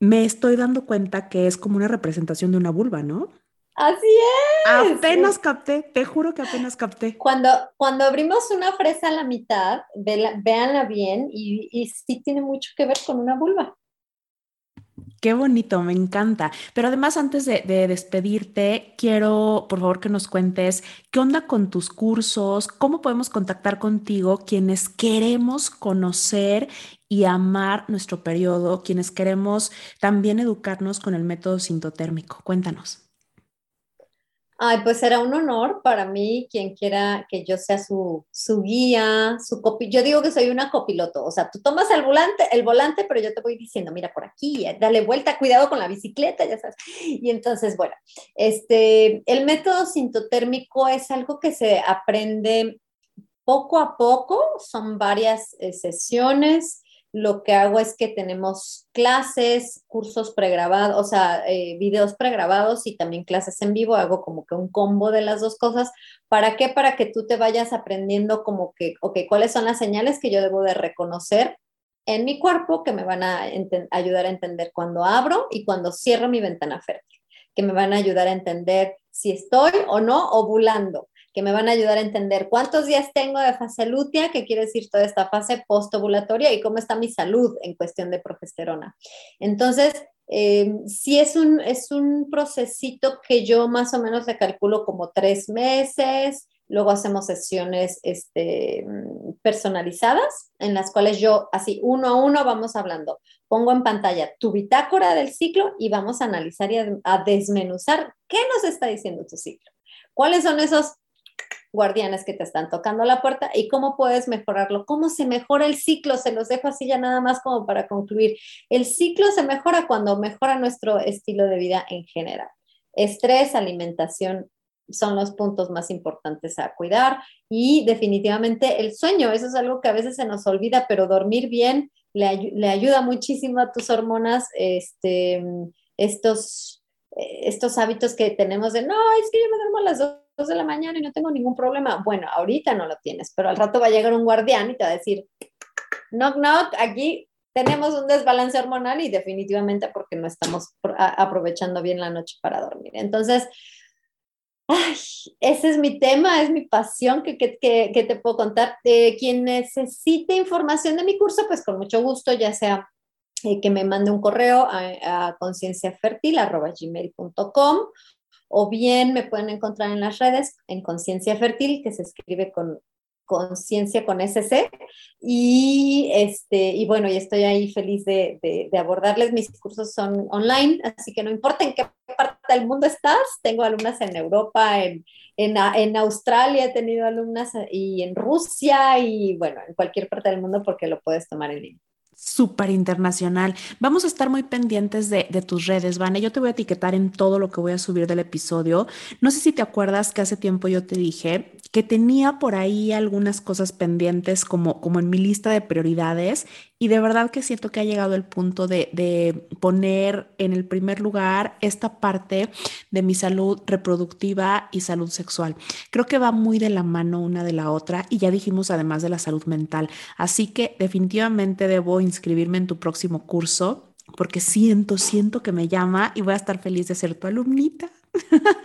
me estoy dando cuenta que es como una representación de una vulva, ¿no? Así es. Apenas capté, te juro que apenas capté. Cuando, cuando abrimos una fresa a la mitad, véanla bien y, y sí tiene mucho que ver con una vulva. Qué bonito, me encanta. Pero además, antes de, de, despedirte, quiero, por favor, que nos cuentes qué onda con tus cursos, cómo podemos contactar contigo quienes queremos conocer y amar nuestro periodo, quienes queremos también educarnos con el método sintotérmico. Cuéntanos. Ay, pues será un honor para mí quien quiera que yo sea su, su guía, su copi. Yo digo que soy una copiloto, o sea, tú tomas el volante, el volante, pero yo te voy diciendo, mira por aquí, dale vuelta, cuidado con la bicicleta, ya sabes. Y entonces, bueno, este, el método sintotérmico es algo que se aprende poco a poco, son varias eh, sesiones lo que hago es que tenemos clases, cursos pregrabados, o sea, eh, videos pregrabados y también clases en vivo. Hago como que un combo de las dos cosas. ¿Para qué? Para que tú te vayas aprendiendo como que, ok, cuáles son las señales que yo debo de reconocer en mi cuerpo que me van a ayudar a entender cuando abro y cuando cierro mi ventana fértil, que me van a ayudar a entender si estoy o no ovulando, que me van a ayudar a entender cuántos días tengo de fase lútea, qué quiere decir toda esta fase postovulatoria y cómo está mi salud en cuestión de progesterona. Entonces, eh, sí es un, es un procesito que yo más o menos le calculo como tres meses, luego hacemos sesiones este, personalizadas en las cuales yo así uno a uno vamos hablando. Pongo en pantalla tu bitácora del ciclo y vamos a analizar y a desmenuzar qué nos está diciendo tu ciclo. ¿Cuáles son esos guardianes que te están tocando la puerta y cómo puedes mejorarlo, cómo se mejora el ciclo, se los dejo así ya nada más como para concluir. El ciclo se mejora cuando mejora nuestro estilo de vida en general. Estrés, alimentación son los puntos más importantes a cuidar y definitivamente el sueño, eso es algo que a veces se nos olvida, pero dormir bien le, ayuda muchísimo a tus hormonas, este, estos, estos hábitos que tenemos de, no, es que yo me duermo a las dos de la mañana y no tengo ningún problema. Bueno, ahorita no lo tienes, pero al rato va a llegar un guardián y te va a decir, knock, knock, aquí tenemos un desbalance hormonal y definitivamente porque no estamos aprovechando bien la noche para dormir. Entonces, ese es mi tema, es mi pasión que, que, que, te puedo contar. Eh, quien necesite información de mi curso, pues con mucho gusto, ya sea eh, que me mande un correo a, a concienciafertil.com o bien me pueden encontrar en las redes en Conciencia Fértil, que se escribe con conciencia con SC y este y bueno y estoy ahí feliz de, de, abordarles. Mis cursos son online así que no importa en qué parte del mundo estás. Tengo alumnas en Europa en, en, en Australia he tenido alumnas y en Rusia y bueno en cualquier parte del mundo porque lo puedes tomar en línea súper internacional. Vamos a estar muy pendientes de, tus redes, Vane. Yo te voy a etiquetar en todo lo que voy a subir del episodio. No sé si te acuerdas que hace tiempo yo te dije que tenía por ahí algunas cosas pendientes como, como en mi lista de prioridades y de verdad que siento que ha llegado el punto de, poner en el primer lugar esta parte de mi salud reproductiva y salud sexual. Creo que va muy de la mano una de la otra y ya dijimos además de la salud mental. Así que definitivamente debo inscribirme en tu próximo curso porque siento, siento que me llama y voy a estar feliz de ser tu alumnita.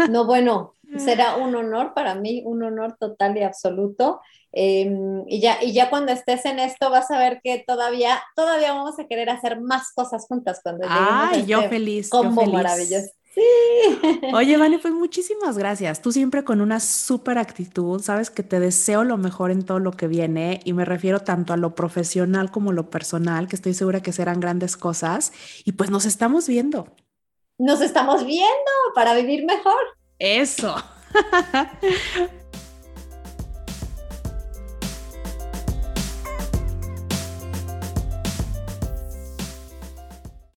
No, bueno, será un honor para mí, un honor total y absoluto. Em, y, ya, y ya cuando estés en esto vas a ver que todavía, todavía vamos a querer hacer más cosas juntas cuando lleguemos Ay, yo este feliz. Combo yo maravilloso. Sí. *laughs* Oye, Vane, pues muchísimas gracias. Tú siempre con una súper actitud, sabes que te deseo lo mejor en todo lo que viene y me refiero tanto a lo profesional como a lo personal, que estoy segura que serán grandes cosas y pues nos estamos viendo. Nos estamos viendo para vivir mejor. Eso. *laughs*